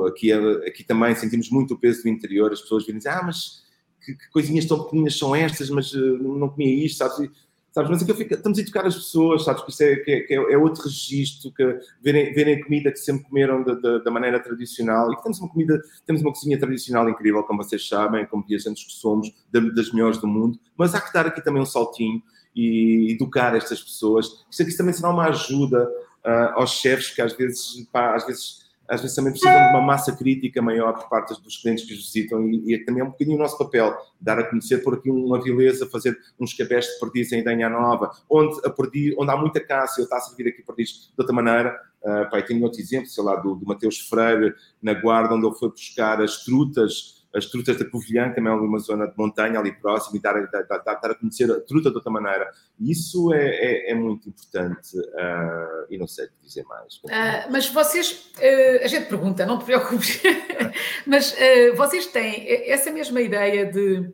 aqui, aqui também sentimos muito o peso do interior, as pessoas virem dizer, ah, mas que, que coisinhas tão pequeninas são estas, mas uh, não comia isto, sabes? Sabes? Mas aquilo estamos a educar as pessoas, sabes? Que isso é, que é, é, é outro registro, que verem, verem comida que sempre comeram da, da, da, maneira tradicional e que temos uma comida, temos uma cozinha tradicional incrível, como vocês sabem, como viajantes que somos, das melhores do mundo, mas há que dar aqui também um saltinho e educar estas pessoas. Isto aqui também será uma ajuda uh, aos chefes que às vezes, pá, às vezes às vezes também precisam de uma massa crítica maior por parte dos clientes que os visitam e, e também é um bocadinho o nosso papel, dar a conhecer por aqui uma vileza, fazer uns cabés de perdiz em Idanha Nova, onde, a perdiz, onde há muita caça, eu está a servir aqui perdiz de outra maneira, uh, pá, tenho outro exemplo, sei lá, do, do Mateus Freire, na Guarda, onde ele foi buscar as trutas as trutas da Covilhã, também é uma zona de montanha ali próximo, e dar, dar, dar, dar a conhecer a truta de outra maneira. Isso é, é, é muito importante uh, e não sei dizer mais. Uh, mas vocês, uh, a gente pergunta, não te preocupes, mas vocês têm essa mesma ideia de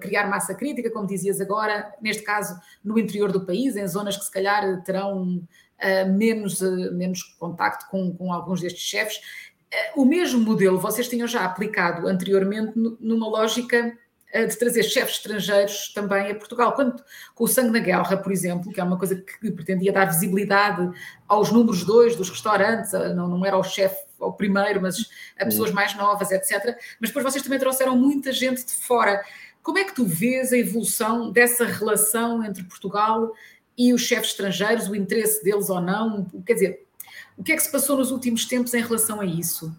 criar massa crítica, como dizias agora, neste caso no interior do país, em zonas que se calhar terão menos, menos contacto com, com alguns destes chefes o mesmo modelo vocês tinham já aplicado anteriormente numa lógica eh, de trazer chefes estrangeiros também a Portugal. Quando, com o Sangue na Guerra, por exemplo, que é uma coisa que pretendia dar visibilidade aos números dois dos restaurantes, eh, não, não era o chefe ao primeiro, mas a pessoas mais novas, etc. Mas depois vocês também trouxeram muita gente de fora. Como é que tu vês a evolução dessa relação entre Portugal e os chefes estrangeiros, o interesse deles ou não? Quer dizer, o que é que se passou nos últimos tempos em relação a isso?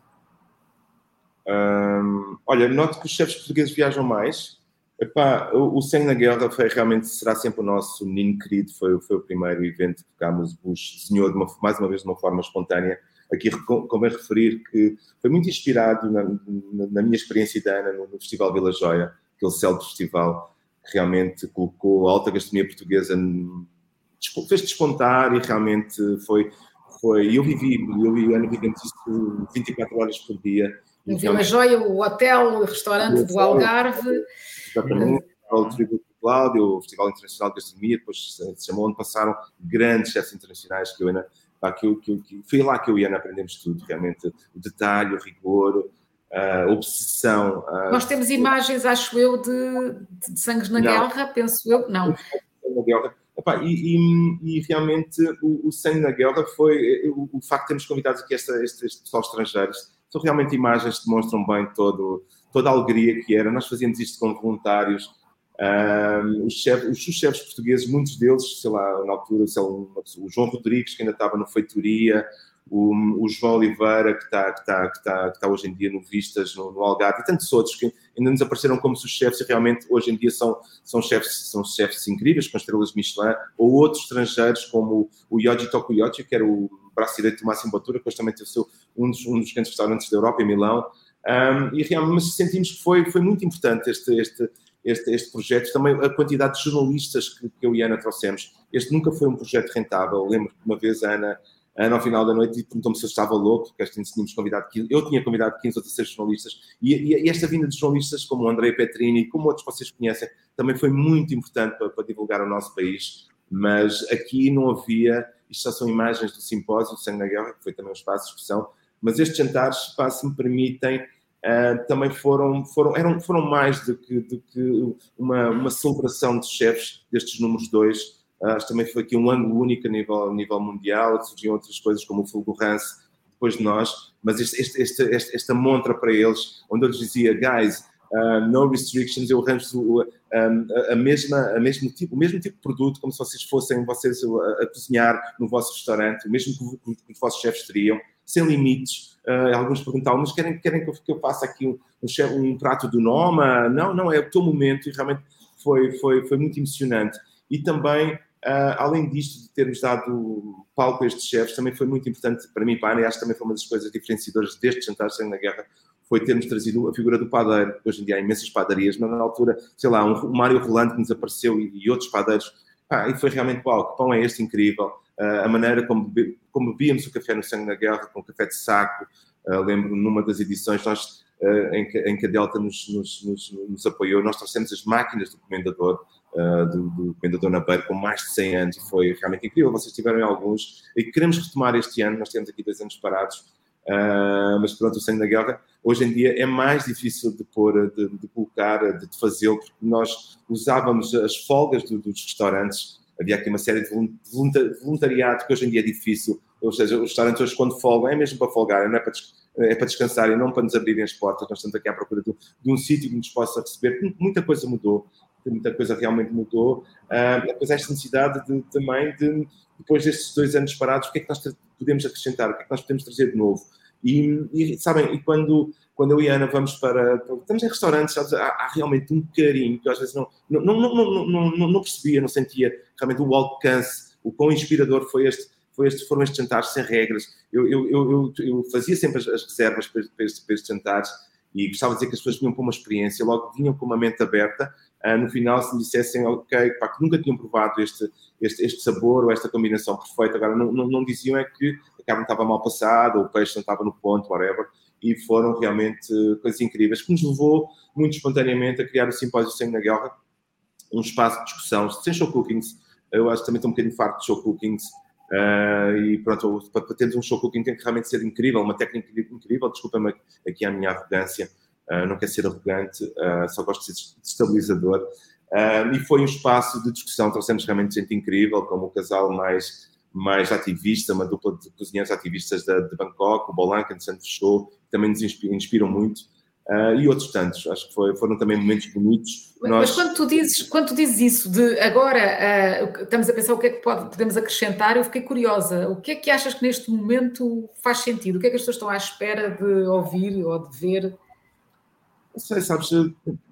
Olha, noto que os chefes portugueses viajam mais. Epá, o, o Sangue na Guerra foi, realmente será sempre o nosso menino querido. Foi, foi o primeiro evento que tocámos. Bush desenhou de uma, mais uma vez de uma forma espontânea. Aqui convém referir que foi muito inspirado na, na, na minha experiência da Ana no, no Festival Vila Joia, aquele célebre festival que realmente colocou a alta gastronomia portuguesa, fez despontar e realmente foi, foi, eu vivi, eu e Ana vivemos isso 24 horas por dia. Eu vi uma joia, o hotel, o restaurante do Algarve. Exatamente, o Tributo do Cláudio, o Festival Internacional de Gastronomia, depois se chamou, onde passaram grandes chefes internacionais que eu, pá, que, eu, que, que, foi lá que eu e Ana aprendemos tudo, realmente, o detalhe, o rigor, a obsessão. Nós temos imagens, acho eu, de, de sangues na não. guerra, penso eu, não. Na guerra E, e, e, realmente o, o Sangue na Guerra foi o, o, facto de termos convidado aqui esta, este, este pessoal estrangeiros. São realmente imagens que demonstram bem todo, toda a alegria que era. Nós fazíamos isto com voluntários. Um, os, chefes, os chefes portugueses, muitos deles, sei lá, na altura, sei lá, o João Rodrigues, que ainda estava no Feitoria, o, o João Oliveira, que está, que, está, que, está, que está hoje em dia no Vistas, no, no Algarve, e tantos outros que ainda nos apareceram como chefes e realmente hoje em dia são, são, chefes, são chefes incríveis, com estrelas Michelin, ou outros estrangeiros como o Yoji Tokuyoshi, que era o braço direito do Máximo Batura, que depois também teve um dos, um dos grandes restaurantes da Europa, em Milão, um, e realmente sentimos que foi, foi muito importante este, este, este, este projeto, também a quantidade de jornalistas que, que eu e a Ana trouxemos. Este nunca foi um projeto rentável. lembro que uma vez a Ana Ao final da noite, perguntou-me se eu estava louco, assim, tínhamos convidado 15, eu tinha convidado 15 ou 16 jornalistas, e, e, e, esta vinda de jornalistas como o André Petrini, como outros que vocês conhecem, também foi muito importante para, para divulgar o nosso país, mas aqui não havia, isto são imagens do simpósio do Sangue na Guerra, que foi também um espaço de discussão, mas estes jantares, se me permitem, uh, também foram, foram, eram, foram mais do que, do que uma, uma celebração de chefes destes números dois, Acho também foi aqui um ângulo único a nível, a nível mundial, surgiam outras coisas como o Fulgurance depois de nós, mas este, este, este, esta montra para eles, onde eu lhes dizia, guys, uh, no restrictions, eu arranjo um, a, mesma, a mesmo tipo, o mesmo tipo de produto, como se vocês fossem vocês a, a cozinhar no vosso restaurante, o mesmo que, que, que os vossos chefes teriam, sem limites. Uh, alguns perguntavam, mas querem, querem que, eu, que eu faça aqui um, um, um prato do Noma? Não, não, é o teu momento e realmente foi, foi, foi muito emocionante. E também Uh, além disto, de termos dado palco a estes chefes, também foi muito importante para mim, para a Ana, e acho que também foi uma das coisas diferenciadoras deste jantar sem na guerra, foi termos trazido a figura do padeiro. Hoje em dia há imensas padarias, mas na altura, sei lá, um, um Mário Rolando que nos apareceu e, e outros padeiros. Ah, e foi realmente, uau, que pão é este incrível. uh, a maneira como, como bebíamos o café no Sangue na Guerra, com café de saco. Uh, lembro numa das edições nós, em, que, em, que, a Delta nos, nos, nos, nos, apoiou, nós trouxemos as máquinas do comendador, do, do comendador na Beira, com mais de 100 anos, e foi realmente incrível. Vocês tiveram alguns, e queremos retomar este ano, nós temos aqui dois anos parados, Uh, mas pronto, o sangue da guerra. Hoje em dia é mais difícil de pôr, de, de colocar, de, de fazê-lo, porque nós usávamos as folgas do, dos restaurantes, havia aqui uma série de voluntariado que hoje em dia é difícil, ou seja, os restaurantes hoje quando folgam é mesmo para folgar, não é para, é para descansar e não para nos abrirem as portas, nós estamos aqui à procura de um sítio que nos possa receber, muita coisa mudou, muita coisa realmente mudou, uh, depois esta necessidade de, também de, depois destes dois anos parados, o que é que nós podemos acrescentar, o que é que nós podemos trazer de novo, e, e, sabem, e quando, quando eu e a Ana vamos para. Estamos em restaurantes, há, há, realmente um carinho que às vezes não, não, não, não, não, não, não percebia, não sentia realmente o alcance, o quão inspirador foi este, foi este, foram estes jantares sem regras. Eu, eu, eu, eu fazia sempre as, as reservas para, para, estes, para estes jantares e gostava de dizer que as pessoas vinham com uma experiência, logo vinham com uma mente aberta. Uh, no final, se me dissessem, ok, pá, que nunca tinham provado este, este, este sabor ou esta combinação perfeita, agora não, não, não diziam é que carne estava mal passada, o peixe não estava no ponto, whatever, e foram realmente coisas incríveis, que nos levou muito espontaneamente a criar o Simpósio Sangue na Guerra, um espaço de discussão, sem show cookings, eu acho que também estou um bocadinho farto de show cookings, uh, e pronto, para termos um show cooking tem que realmente ser incrível, uma técnica incrível, desculpa-me aqui a minha arrogância, uh, não quero ser arrogante, uh, só gosto de ser estabilizador, e foi um espaço de discussão, trouxemos realmente gente incrível, como o casal mais mais ativista, uma dupla de cozinheiros ativistas de, de Bangkok, o Bolan, que entretanto fechou, também nos inspiram, inspiram muito. Uh, e outros tantos, acho que foi, foram também momentos bonitos. Mas, Nós... mas quando, tu dizes, quando tu dizes isso, de agora uh, estamos a pensar o que é que pode, podemos acrescentar, eu fiquei curiosa. O que é que achas que neste momento faz sentido? O que é que as pessoas estão à espera de ouvir ou de ver? Não sei, sabes,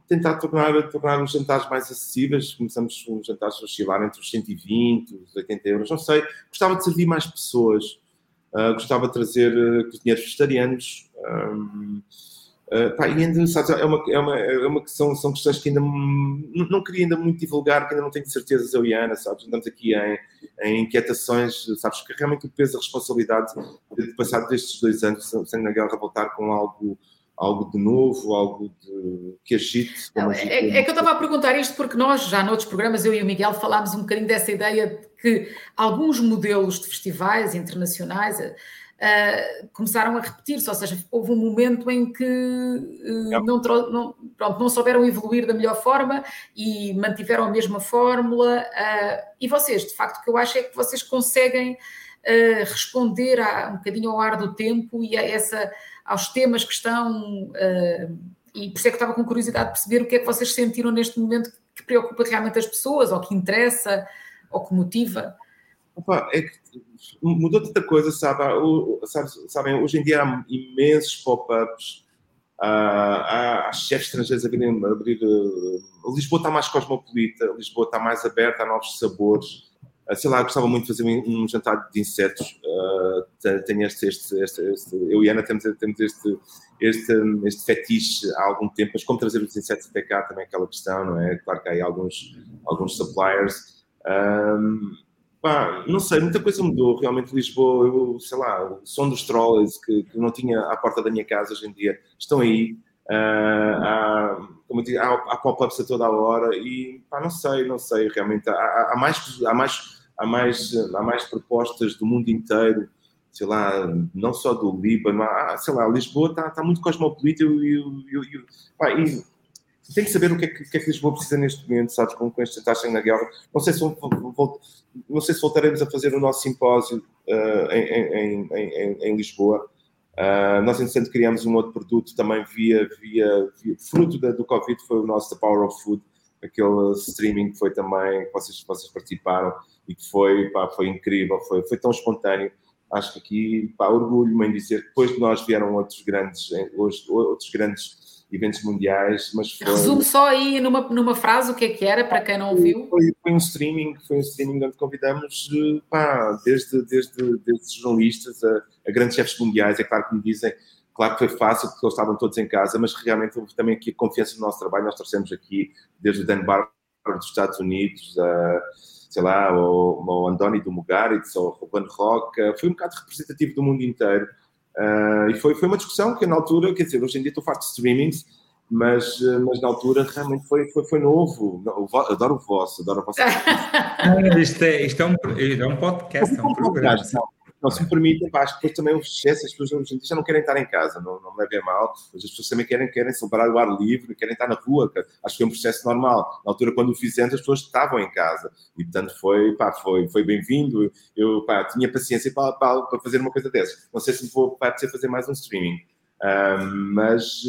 tentar tornar, tornar os jantares mais acessíveis. Começamos os jantares a oscilar entre os 120, os 80 euros, não sei. Gostava de servir mais pessoas, uh, gostava de trazer uh, cozinheiros vegetarianos. Um, uh, pá, e ainda, sabes, é uma, é uma, é uma são, são questões que ainda não, não queria ainda muito divulgar, que ainda não tenho certezas eu e a Ana, sabes? Andamos aqui em, em inquietações, sabes? Que realmente o peso, a responsabilidade de passar destes dois anos sem na guerra voltar com algo algo de novo, algo de, que agite. Não, é, é, que eu estava a perguntar isto porque nós, já noutros programas, eu e o Miguel falámos um bocadinho dessa ideia de que alguns modelos de festivais internacionais uh, começaram a repetir-se, ou seja, houve um momento em que uh, não, não, pronto, não souberam evoluir da melhor forma e mantiveram a mesma fórmula. Uh, e vocês, de facto, o que eu acho é que vocês conseguem responder a, um bocadinho ao ar do tempo e a essa aos temas que estão. Uh, e por isso é que estava com curiosidade de perceber o que é que vocês sentiram neste momento que preocupa realmente as pessoas, ou que interessa, ou que motiva. Opa, é que mudou tanta coisa, sabe? sabe? Sabem, hoje em dia há imensos pop-ups, há, há chefes estrangeiros a virem abrir. Uh, Lisboa está mais cosmopolita, Lisboa está mais aberta a novos sabores. Uh, sei lá, gostava muito de fazer um, um jantar de insetos. Uh, tenho este, este, este, este, eu e Ana temos, temos este, este, este fetiche há algum tempo, mas como trazer os insetos até cá também é aquela questão, não é? Claro que há aí alguns, alguns suppliers. Um, pá, não sei, muita coisa mudou. Realmente, Lisboa, eu, sei lá, o som dos trolleys que, que não tinha à porta da minha casa hoje em dia estão aí. Uh, há, como digo, há, há pop-ups a toda a hora e pá, não sei, não sei, realmente há, há, mais, há, mais, há, mais, há mais propostas do mundo inteiro, sei lá, não só do Líbano, há, sei lá, Lisboa está, está muito cosmopolita e, e, e, e tem que saber o que é que, que, é que Lisboa precisa neste momento, sabes, com, com esta taxa na guerra. Não sei se, não sei se voltaremos a fazer o nosso simpósio uh, em, em, em, em Lisboa, Uh, nós, entretanto, criamos um outro produto também via, via, via fruto da, do Covid, foi o nosso The Power of Food, aquele streaming que foi também, que vocês, vocês participaram e que foi, pá, foi incrível, foi, foi tão espontâneo. Acho que aqui, pá, orgulho-me em dizer que depois de nós vieram outros grandes, outros grandes eventos mundiais, mas foi... Resume só aí numa, numa frase o que é que era, para quem não ouviu. Foi, foi um streaming, foi um streaming onde convidamos, pá, desde, desde, desde jornalistas a, a grandes chefes mundiais, é claro que me dizem, claro que foi fácil porque eles estavam todos em casa, mas realmente houve também aqui a confiança no nosso trabalho, nós trouxemos aqui desde o Dan Bar dos Estados Unidos, uh, sei lá, o, o Andoni do Mugaritz, ou o Ruben Roca, foi um bocado representativo do mundo inteiro. Uh, e foi, foi uma discussão que na altura, quer dizer, hoje em dia estou farto de streamings, mas, mas na altura realmente foi, foi, foi novo. Adoro o vosso, adoro o vosso. isto, é, isto é, um, é um podcast, é um programa. Não, se me permitem, pá, acho que depois também o excesso, as pessoas já não querem estar em casa, não, não me levem mal, mas as pessoas também querem, querem celebrar o ar livre, querem estar na rua, acho que é um processo normal. Na altura, quando o fizemos, as pessoas estavam em casa e, portanto, foi, pá, foi, foi bem-vindo. Eu, pá, tinha paciência para, para, para, fazer uma coisa dessas. Não sei se vou, precisar fazer mais um streaming. Mas,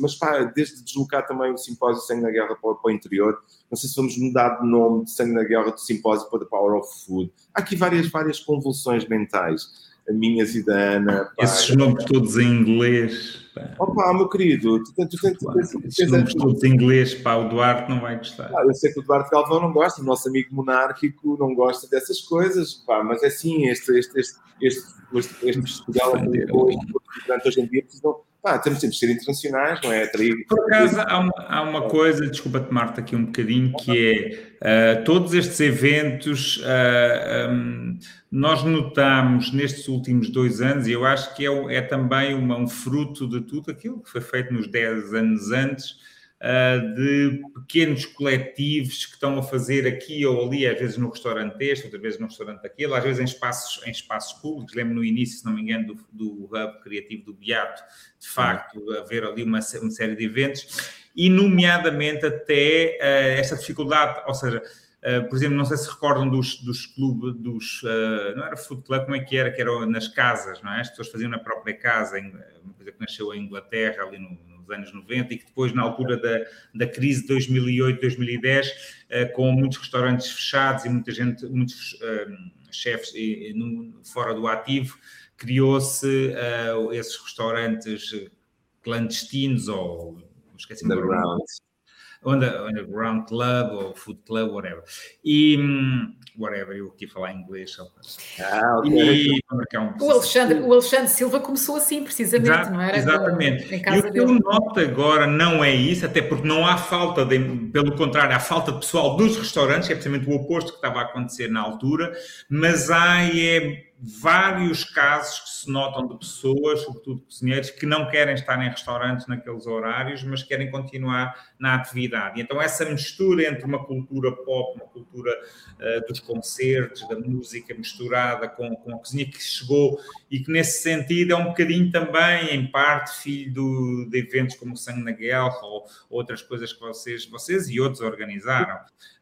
mas pá, desde deslocar também o simpósio Sangue na Guerra para, para, o interior, não sei se vamos mudar de nome de Sangue na Guerra do simpósio para The Power of Food. Há aqui várias, várias convulsões mentais, minhas e da Ana. Pá, Esses nomes todos em inglês. Pá. Opa, meu querido, tu, tu, tu, tu, Esses nomes todos em inglês, pá, o Duarte não vai gostar. Ah, eu sei que o Duarte Galvão não gosta, o nosso amigo monárquico não gosta dessas coisas, pá, mas é assim, este, este, este, este este Portugal portanto, hoje em dia precisam. Pá, temos sempre de ser internacionais, não é? Atrair. Por acaso, há uma, há uma coisa, desculpa tomar-te aqui um bocadinho, que é uh, todos estes eventos, uh, ah, um, nós notamos nestes últimos dois anos, e eu acho que é, é também uma, um fruto de tudo aquilo que foi feito nos 10 anos antes, de pequenos coletivos que estão a fazer aqui ou ali, às vezes no restaurante este, outras vezes no restaurante aquele, às vezes em espaços, em espaços públicos. Lembro no início, se não me engano, do, do Hub Criativo do Beato, de facto, haver ali uma, uma série de eventos, e nomeadamente até uh, esta dificuldade, ou seja, Uh, por exemplo, não sei se recordam dos, dos clubes, dos, uh, não era club, como é que era? Que era nas casas, não é? As pessoas faziam na própria casa, uma coisa que nasceu em Inglaterra, ali no, dos anos 90 e que depois, na altura da, da crise de 2008, 2010, uh, com muitos restaurantes fechados e muita gente, muitos uh, chefes fora do ativo, criou-se uh, esses restaurantes clandestinos ou esqueci-me underground. underground club ou food club, whatever. E, hum, whatever, eu aqui falar em inglês. Só ah, okay. e, o, Alexandre, o Alexandre Silva começou assim, precisamente, Exato, não era? Exatamente. e o que eu noto agora não é isso, até porque não há falta, de, pelo contrário, há falta de pessoal dos restaurantes, é precisamente o oposto que estava a acontecer na altura, mas há é vários casos que se notam de pessoas, sobretudo cozinheiros, que não querem estar em restaurantes naqueles horários, mas querem continuar na atividade. Então essa mistura entre uma cultura pop, uma cultura uh, dos concertos, da música misturada com, com a cozinha que chegou e que nesse sentido é um bocadinho também, em parte, filho do, de eventos como o Sangue na Guerra ou outras coisas que vocês, vocês e outros organizaram.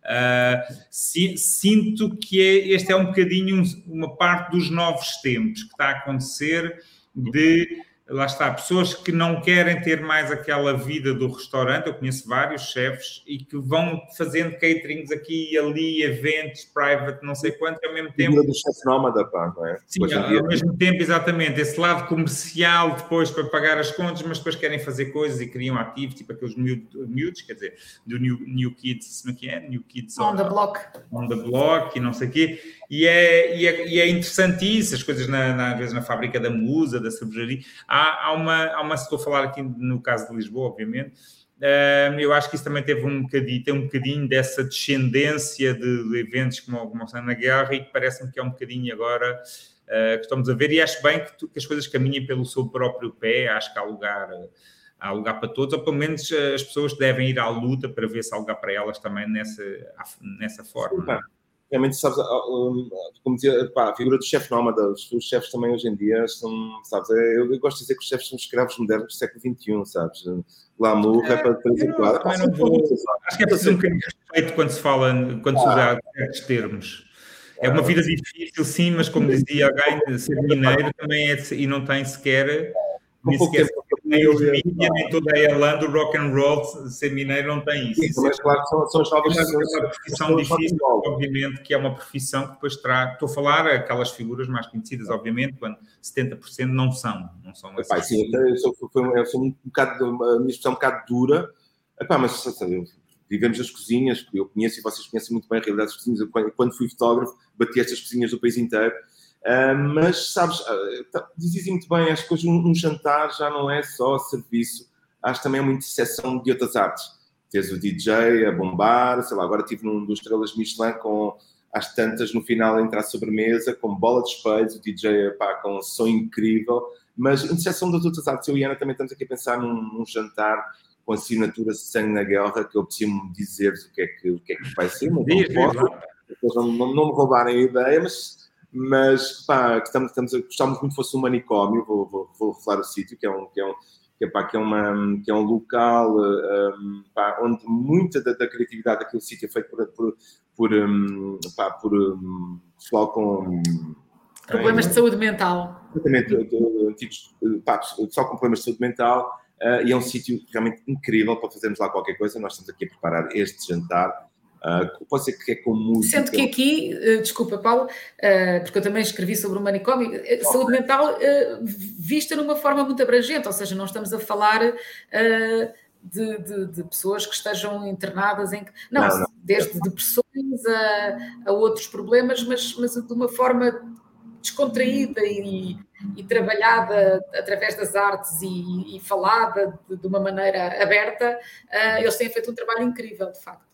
Uh, sinto que é, este é um bocadinho uma parte dos novos tempos que está a acontecer de lá está, pessoas que não querem ter mais aquela vida do restaurante, eu conheço vários chefes e que vão fazendo caterings aqui e ali, eventos, private, não sei quanto, ao mesmo tempo... do chefe nómada, pá, não é? Sim, ao, ao mesmo tempo, exatamente, esse lado comercial depois para pagar as contas, mas depois querem fazer coisas e criam ativos, tipo aqueles miúdos, quer dizer, do New, new Kids, como é que é? New Kids on, on the Block. On the Block e não sei o quê, e é, e é, e é interessante isso, as coisas na, na, às vezes na fábrica da musa, da cervejaria, há, há, uma, há uma, estou a falar aqui no caso de Lisboa, obviamente, uh, eu acho que isso também teve um bocadinho, tem um bocadinho dessa descendência de, de eventos como, como na guerra e que parece-me que é um bocadinho agora uh, que estamos a ver. E acho bem que, tu, que, as coisas caminhem pelo seu próprio pé, acho que há lugar... Há lugar para todos, ou pelo menos as pessoas devem ir à luta para ver se há lugar para elas também nessa, nessa forma. Sim, realmente, sabes, como dizia, pá, a figura do chefe nómada, os, os chefes também hoje em dia são, sabes, é, eu, eu, gosto de dizer que os chefes são escravos modernos do século XXI, sabes? Glamour, é, é para três e quatro. Acho que é preciso um bocadinho de respeito quando se fala, quando se usa certos termos. É uma vida difícil, sim, mas como dizia alguém, ser mineiro também é, e não tem sequer nem sequer nem os mídias, nem toda a Irlanda, o rock and roll, ser mineiro não tem isso. Sim, mas claro são, são as novas... É uma profissão difícil, obviamente, que é uma profissão que depois terá... Estou a falar aquelas figuras mais conhecidas, obviamente, quando 70% não são. Não são Epá, sim, eu sou, eu sou um bocado, uma minha expressão um bocado dura, Epá, mas vivemos as cozinhas, eu conheço e vocês conhecem muito bem a realidade das cozinhas. quando fui fotógrafo, bati estas cozinhas do país inteiro Uh, mas, sabes, uh, dizes muito bem, acho que hoje um, um, jantar já não é só serviço, acho também é uma interseção de outras artes. tens o DJ a bombar, sei lá, agora estive num dos estrelas Michelin com às tantas no final entrar à sobremesa com bola de espelhos, o DJ pá, com um som incrível, mas em exceção das outras artes, eu e Ana também estamos aqui a pensar num, num jantar com assinatura Sangue na Guerra, que eu preciso dizer o que é que, o que, é que vai ser, mas não, não, não, não me roubarem a ideia, mas, mas pá, estamos, estamos a, gostávamos muito que fosse um manicômio, vou, vou, vou revelar o sítio, que é um, que é um que é, pá, que é, uma, que é um local um, pá, onde muita da, da criatividade daquele sítio é feito por, por, por, um, pá, por um, pessoal com problemas é, de saúde mental. Exatamente, antigos, pá, pessoal com problemas de saúde mental. Uh, e é um sítio realmente incrível para fazermos lá qualquer coisa. Nós estamos aqui a preparar este jantar Uh, pode ser que é com música. Sendo que aqui, uh, desculpa, Paulo, uh, porque eu também escrevi sobre o manicômio, okay. saúde mental vista numa forma muito abrangente, ou seja, não estamos a falar de, de, de, pessoas que estejam internadas em. Não, não, não. desde depressões a, a, outros problemas, mas, mas de uma forma descontraída e, e trabalhada através das artes e, e falada de, de, uma maneira aberta, eles têm feito um trabalho incrível, de facto.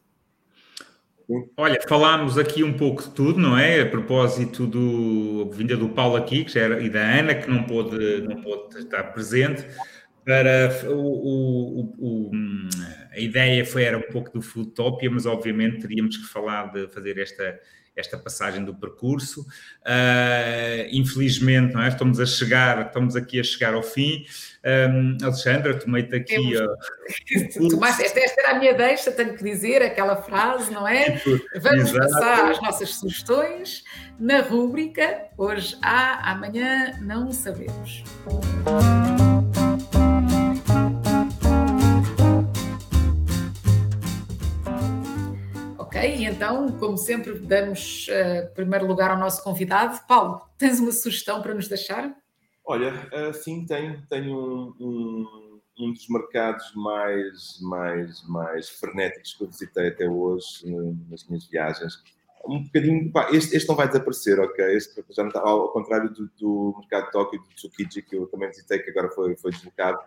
Olha, falámos aqui um pouco de tudo, não é? A propósito do vinda do Paulo aqui, que era, e da Ana, que não pôde, não pôde estar presente. Para o, o, o, a ideia foi era um pouco do Futopia, mas obviamente teríamos que falar de fazer esta esta passagem do percurso. Uh, infelizmente, não é? estamos a chegar, estamos aqui a chegar ao fim. Um, Alexandra, tomei-te aqui. Uh, Tomaste, esta, esta, era a minha deixa, tenho que dizer aquela frase, não é? Vamos Exato. passar às nossas sugestões na rúbrica Hoje há, amanhã não sabemos. e então, como sempre, damos uh, primeiro lugar ao nosso convidado. Paulo, tens uma sugestão para nos deixar? Olha, uh, sim, tenho, tenho um, um, um, dos mercados mais, mais, mais frenéticos que eu visitei até hoje uh, nas minhas viagens. Um bocadinho, pá, este, este não vai desaparecer, ok? Este já não está, ao, contrário do, do mercado de Tóquio e do Tsukiji, que eu também visitei, que agora foi, foi deslocado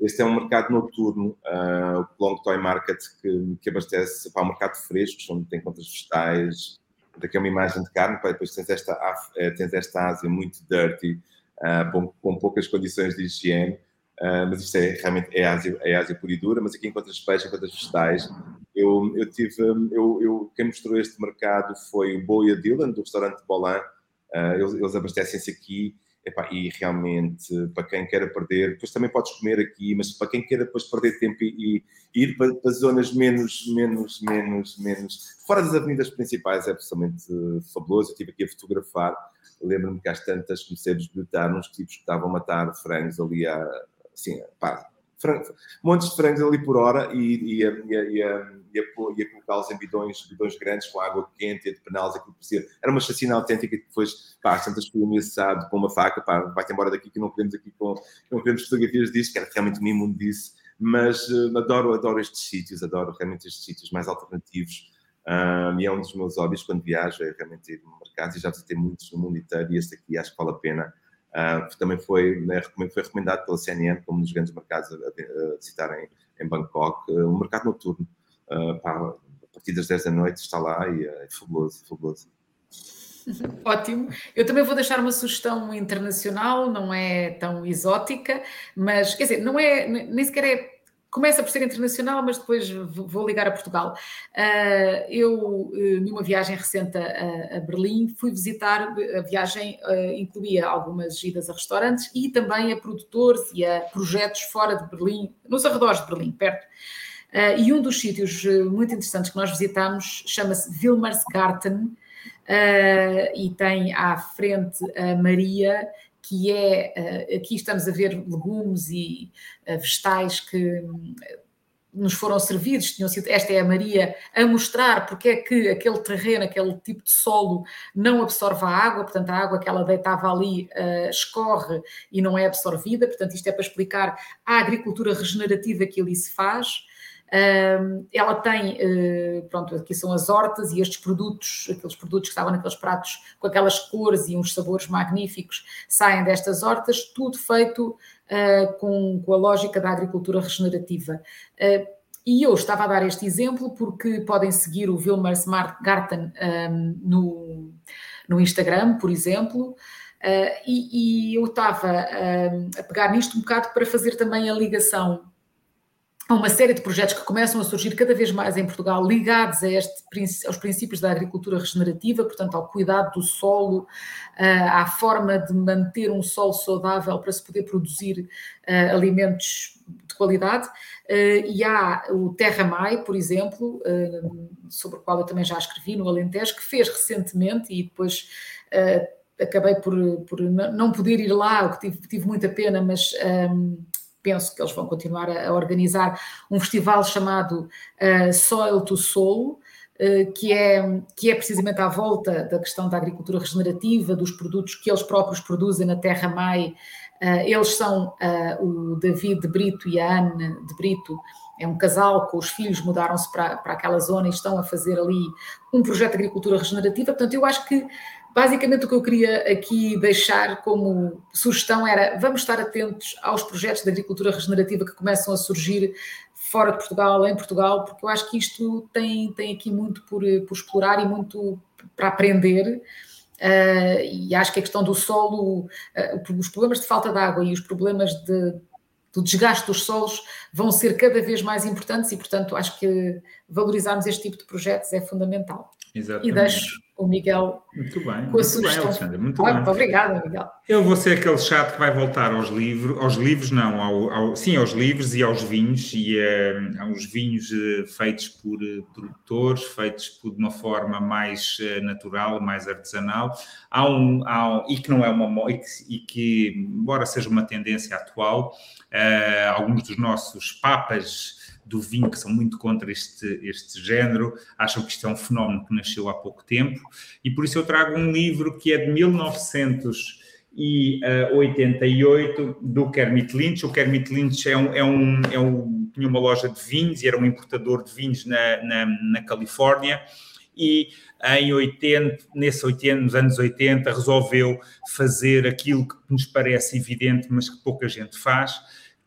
este é um mercado noturno, uh, o Long Toy Market, que, que abastece para o mercado fresco, onde tem contas vegetais. Daqui é uma imagem de carne, depois tens esta, eh, tens esta Ásia muito dirty, uh, com, com, poucas condições de higiene. Uh, mas isto é realmente é Ásia, é Ásia pura e dura, mas aqui encontras peixe, encontras vegetais. Eu, eu tive, eu, eu, quem mostrou este mercado foi o Boia Dylan, do restaurante Bolan. Uh, eles, eles abastecem-se aqui Epá, e realmente, para quem queira perder, depois também podes comer aqui, mas para quem queira depois perder tempo e, e ir para, para, zonas menos, menos, menos, menos, fora das avenidas principais, é absolutamente fabuloso. Eu estive aqui a fotografar, lembro-me que às tantas comecei a desbilhotar uns tipos que estavam a matar frangos ali, a, assim, pá, frango, montes de frangos ali por hora e, e, a, e, a, e, a, a colocá-los em bidões, bidões grandes com água quente e de penales, aquilo parecia. Era uma chacina autêntica que depois, pá, tantas fui ameaçado com uma faca, pá, vai-te embora daqui que não queremos aqui com, não queremos fotografias disso, que era realmente um imundo disso. Mas uh, adoro, adoro estes sítios, adoro realmente estes sítios mais alternativos. Um, e é um dos meus hobbies quando viajo, é realmente ir no mercado e já visitei muitos no mundo inteiro e este aqui acho que vale a pena Uh, também foi, né, foi recomendado pela CNN como um dos grandes mercados a, a visitar em, em Bangkok, uh, um mercado noturno. Uh, a partir das 10 da noite está lá e é fabuloso, fabuloso. Ótimo. Eu também vou deixar uma sugestão internacional, não é tão exótica, mas quer dizer, não é, nem sequer é começa por ser internacional, mas depois vou ligar a Portugal. Uh, eu, eh, numa viagem recente a, Berlim, fui visitar, a viagem uh, incluía algumas idas a restaurantes e também a produtores e a projetos fora de Berlim, nos arredores de Berlim, perto. Uh, e um dos sítios muito interessantes que nós visitámos chama-se Wilmersgarten, Uh, e tem à frente a Maria, que é, uh, aqui estamos a ver legumes e uh, vegetais que hum, nos foram servidos, tinham sido, esta é a Maria, a mostrar porque é que aquele terreno, aquele tipo de solo não absorve a água, portanto a água que ela deitava ali uh, escorre e não é absorvida, portanto isto é para explicar a agricultura regenerativa que ali se faz, ela tem, eh, pronto, aqui são as hortas e estes produtos, aqueles produtos que estavam naqueles pratos com aquelas cores e uns sabores magníficos, saem destas hortas, tudo feito uh, com, com, a lógica da agricultura regenerativa. Uh, e eu estava a dar este exemplo porque podem seguir o Wilmer Smart Garten um, no, no Instagram, por exemplo, uh, e, e, eu estava a pegar nisto um bocado para fazer também a ligação a uma série de projetos que começam a surgir cada vez mais em Portugal, ligados a este, aos princípios da agricultura regenerativa, portanto, ao cuidado do solo, ah, à forma de manter um solo saudável para se poder produzir uh, alimentos de qualidade. Uh, e há o Terra Mai, por exemplo, sobre o qual eu também já escrevi no Alentejo, que fez recentemente e depois acabei por, por não poder ir lá, o que tive, tive muita pena, mas. Um, penso que eles vão continuar a, a organizar um festival chamado uh, Soil to Soul, uh, que, é, que é precisamente à volta da questão da agricultura regenerativa, dos produtos que eles próprios produzem na Terra Mai. Uh, eles são o David de Brito e a Anne de Brito, é um casal com os filhos, mudaram-se para, para aquela zona e estão a fazer ali um projeto de agricultura regenerativa. Portanto, eu acho que Basicamente, o que eu queria aqui deixar como sugestão era vamos estar atentos aos projetos de agricultura regenerativa que começam a surgir fora de Portugal, em Portugal, porque eu acho que isto tem, tem aqui muito por, por explorar e muito para aprender. Uh, e acho que a questão do solo, uh, os problemas de falta de água e os problemas de, do desgaste dos solos vão ser cada vez mais importantes e, portanto, acho que valorizarmos este tipo de projetos é fundamental. Exatamente. E deixo o Miguel muito bem, com a sugestão. Bem, muito bem. Obrigada, Miguel. Eu vou ser aquele chato que vai voltar aos livros, aos livros não, ao, ao, sim, aos livros e aos vinhos, e uh, aos vinhos uh, feitos por uh, produtores, feitos por, de uma forma mais natural, mais artesanal, há um, há um, e que não é uma e que, e que, embora seja uma tendência atual, alguns dos nossos papas do vinho que são muito contra este, este género, acham que isto é um fenómeno que nasceu há pouco tempo, e por isso eu trago um livro que é de 1988 do Kermit Lynch. O Kermit Lynch é um, é um, é um, tinha uma loja de vinhos e era um importador de vinhos na, na, na Califórnia e em 80, nesse 80, nos anos 80, resolveu fazer aquilo que nos parece evidente, mas que pouca gente faz,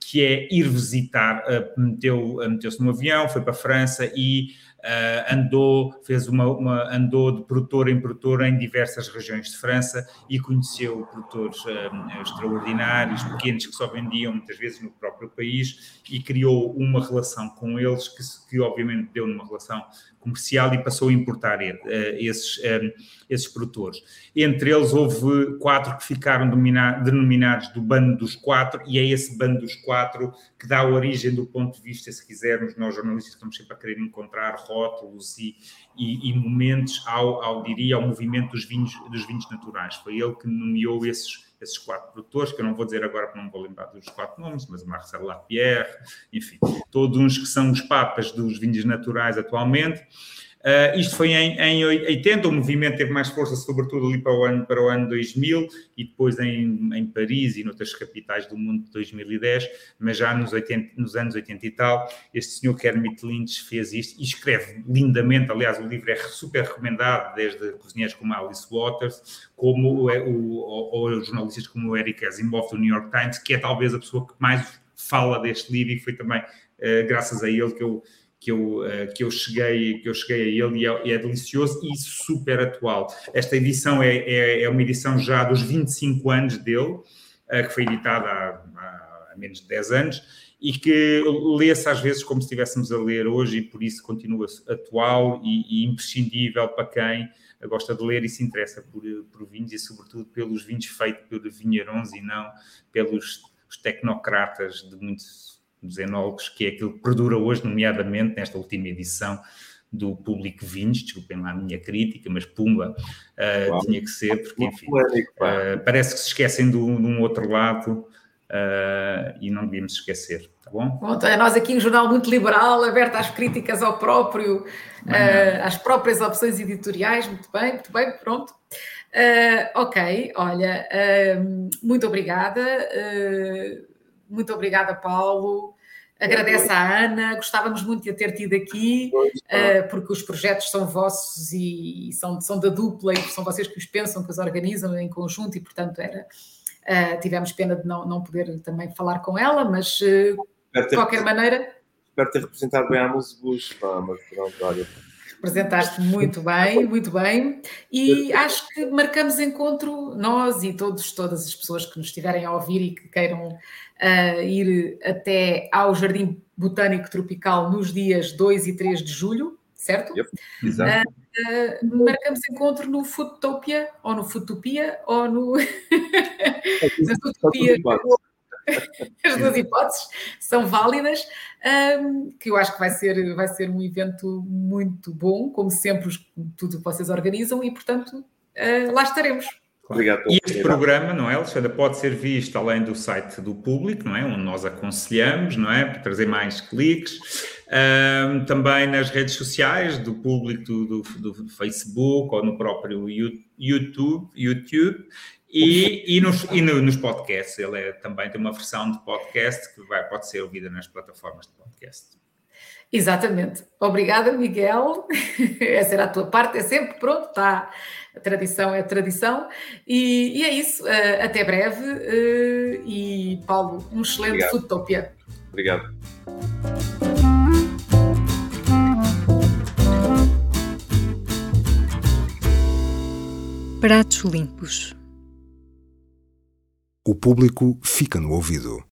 que é ir visitar, uh, meteu, meteu-se num avião, foi para a França e uh, andou, fez uma, uma, andou de produtor em produtor em diversas regiões de França e conheceu produtores uh, extraordinários, pequenos que só vendiam muitas vezes no próprio país e criou uma relação com eles que, que obviamente deu numa relação comercial e passou a importar uh, esses, um, esses produtores. Entre eles houve quatro que ficaram denominados do bando dos quatro e é esse bando dos quatro que dá origem do ponto de vista, se quisermos, nós jornalistas estamos sempre a querer encontrar rótulos e, e, e momentos ao, ao, diria, ao movimento dos vinhos, dos vinhos naturais. Foi ele que nomeou esses, esses quatro produtores, que eu não vou dizer agora porque não vou lembrar dos quatro nomes, mas Marcel Lapierre, enfim, todos uns que são os papas dos vinhos naturais atualmente. Uh, isto foi em, em 80, o movimento teve mais força, sobretudo ali para o ano, para o ano 2000 e depois em, em Paris e noutras capitais do mundo de 2010, mas já nos, 80, nos anos 80 e tal, este senhor Kermit Lynch fez isto e escreve lindamente. Aliás, o livro é super recomendado, desde cozinheiros como Alice Waters, como o, o, ou jornalistas como o Eric Asimov do New York Times, que é talvez a pessoa que mais fala deste livro e foi também uh, graças a ele que eu que eu, uh, que eu, cheguei, que eu cheguei a ele e é, é, delicioso e super atual. Esta edição é, é, é, uma edição já dos 25 anos dele, uh, que foi editada há, há, menos de 10 anos e que lê-se às vezes como se estivéssemos a ler hoje e por isso continua atual e, e imprescindível para quem gosta de ler e se interessa por, por vinhos e sobretudo pelos vinhos feitos por vinheirões e não pelos tecnocratas de muitos dos enólogos, que é aquilo que perdura hoje, nomeadamente nesta última edição do Público Vinhos, desculpem lá a minha crítica, mas Pumba uh, tinha que ser, porque enfim, uh, parece que se esquecem de um outro lado uh, e não devíamos esquecer, tá bom? Bom, então é nós aqui um jornal muito liberal, aberto às críticas ao próprio, às próprias opções editoriais, muito bem, muito bem, pronto. ok, olha, muito obrigada muito obrigada, Paulo. Agradeço à Ana, gostávamos muito de a ter tido aqui, uh, porque os projetos são vossos e são, são da dupla e são vocês que os pensam, que os organizam em conjunto e, portanto, era, uh, tivemos pena de não, não poder também falar com ela, mas uh, de qualquer maneira. espero ter representado bem a Musebus, mas pronto, olha. Representaste muito bem, muito bem. E acho que marcamos encontro, nós e todos, todas as pessoas que nos estiverem a ouvir e que queiram uh, ir até ao Jardim Botânico Tropical nos dias 2 e 3 de julho, certo? Yep, exato. Uh, Uh, marcamos encontro no Foodtopia, ou no Foodtopia, ou no. As duas hipóteses são válidas, um, que eu acho que vai ser, vai ser um evento muito bom, como sempre, tudo que vocês organizam, e portanto uh, lá estaremos. Obrigado. E este programa, não é, Alexandra, pode ser visto além do site do público, não é? Onde nós aconselhamos, não é? Para trazer mais cliques. Um, também nas redes sociais do público do, do, do, Facebook ou no próprio YouTube, YouTube e, e, nos, e no, nos podcasts. Ele é, também tem uma versão de podcast que vai, pode ser ouvida nas plataformas de podcast. Exatamente. Obrigada, Miguel. Essa era a tua parte, é sempre pronto, está. A tradição é a tradição. E, e é isso. Uh, até breve. Uh, e, Paulo, um excelente Obrigado. Futopia. Obrigado. Pratos limpos. O público fica no ouvido.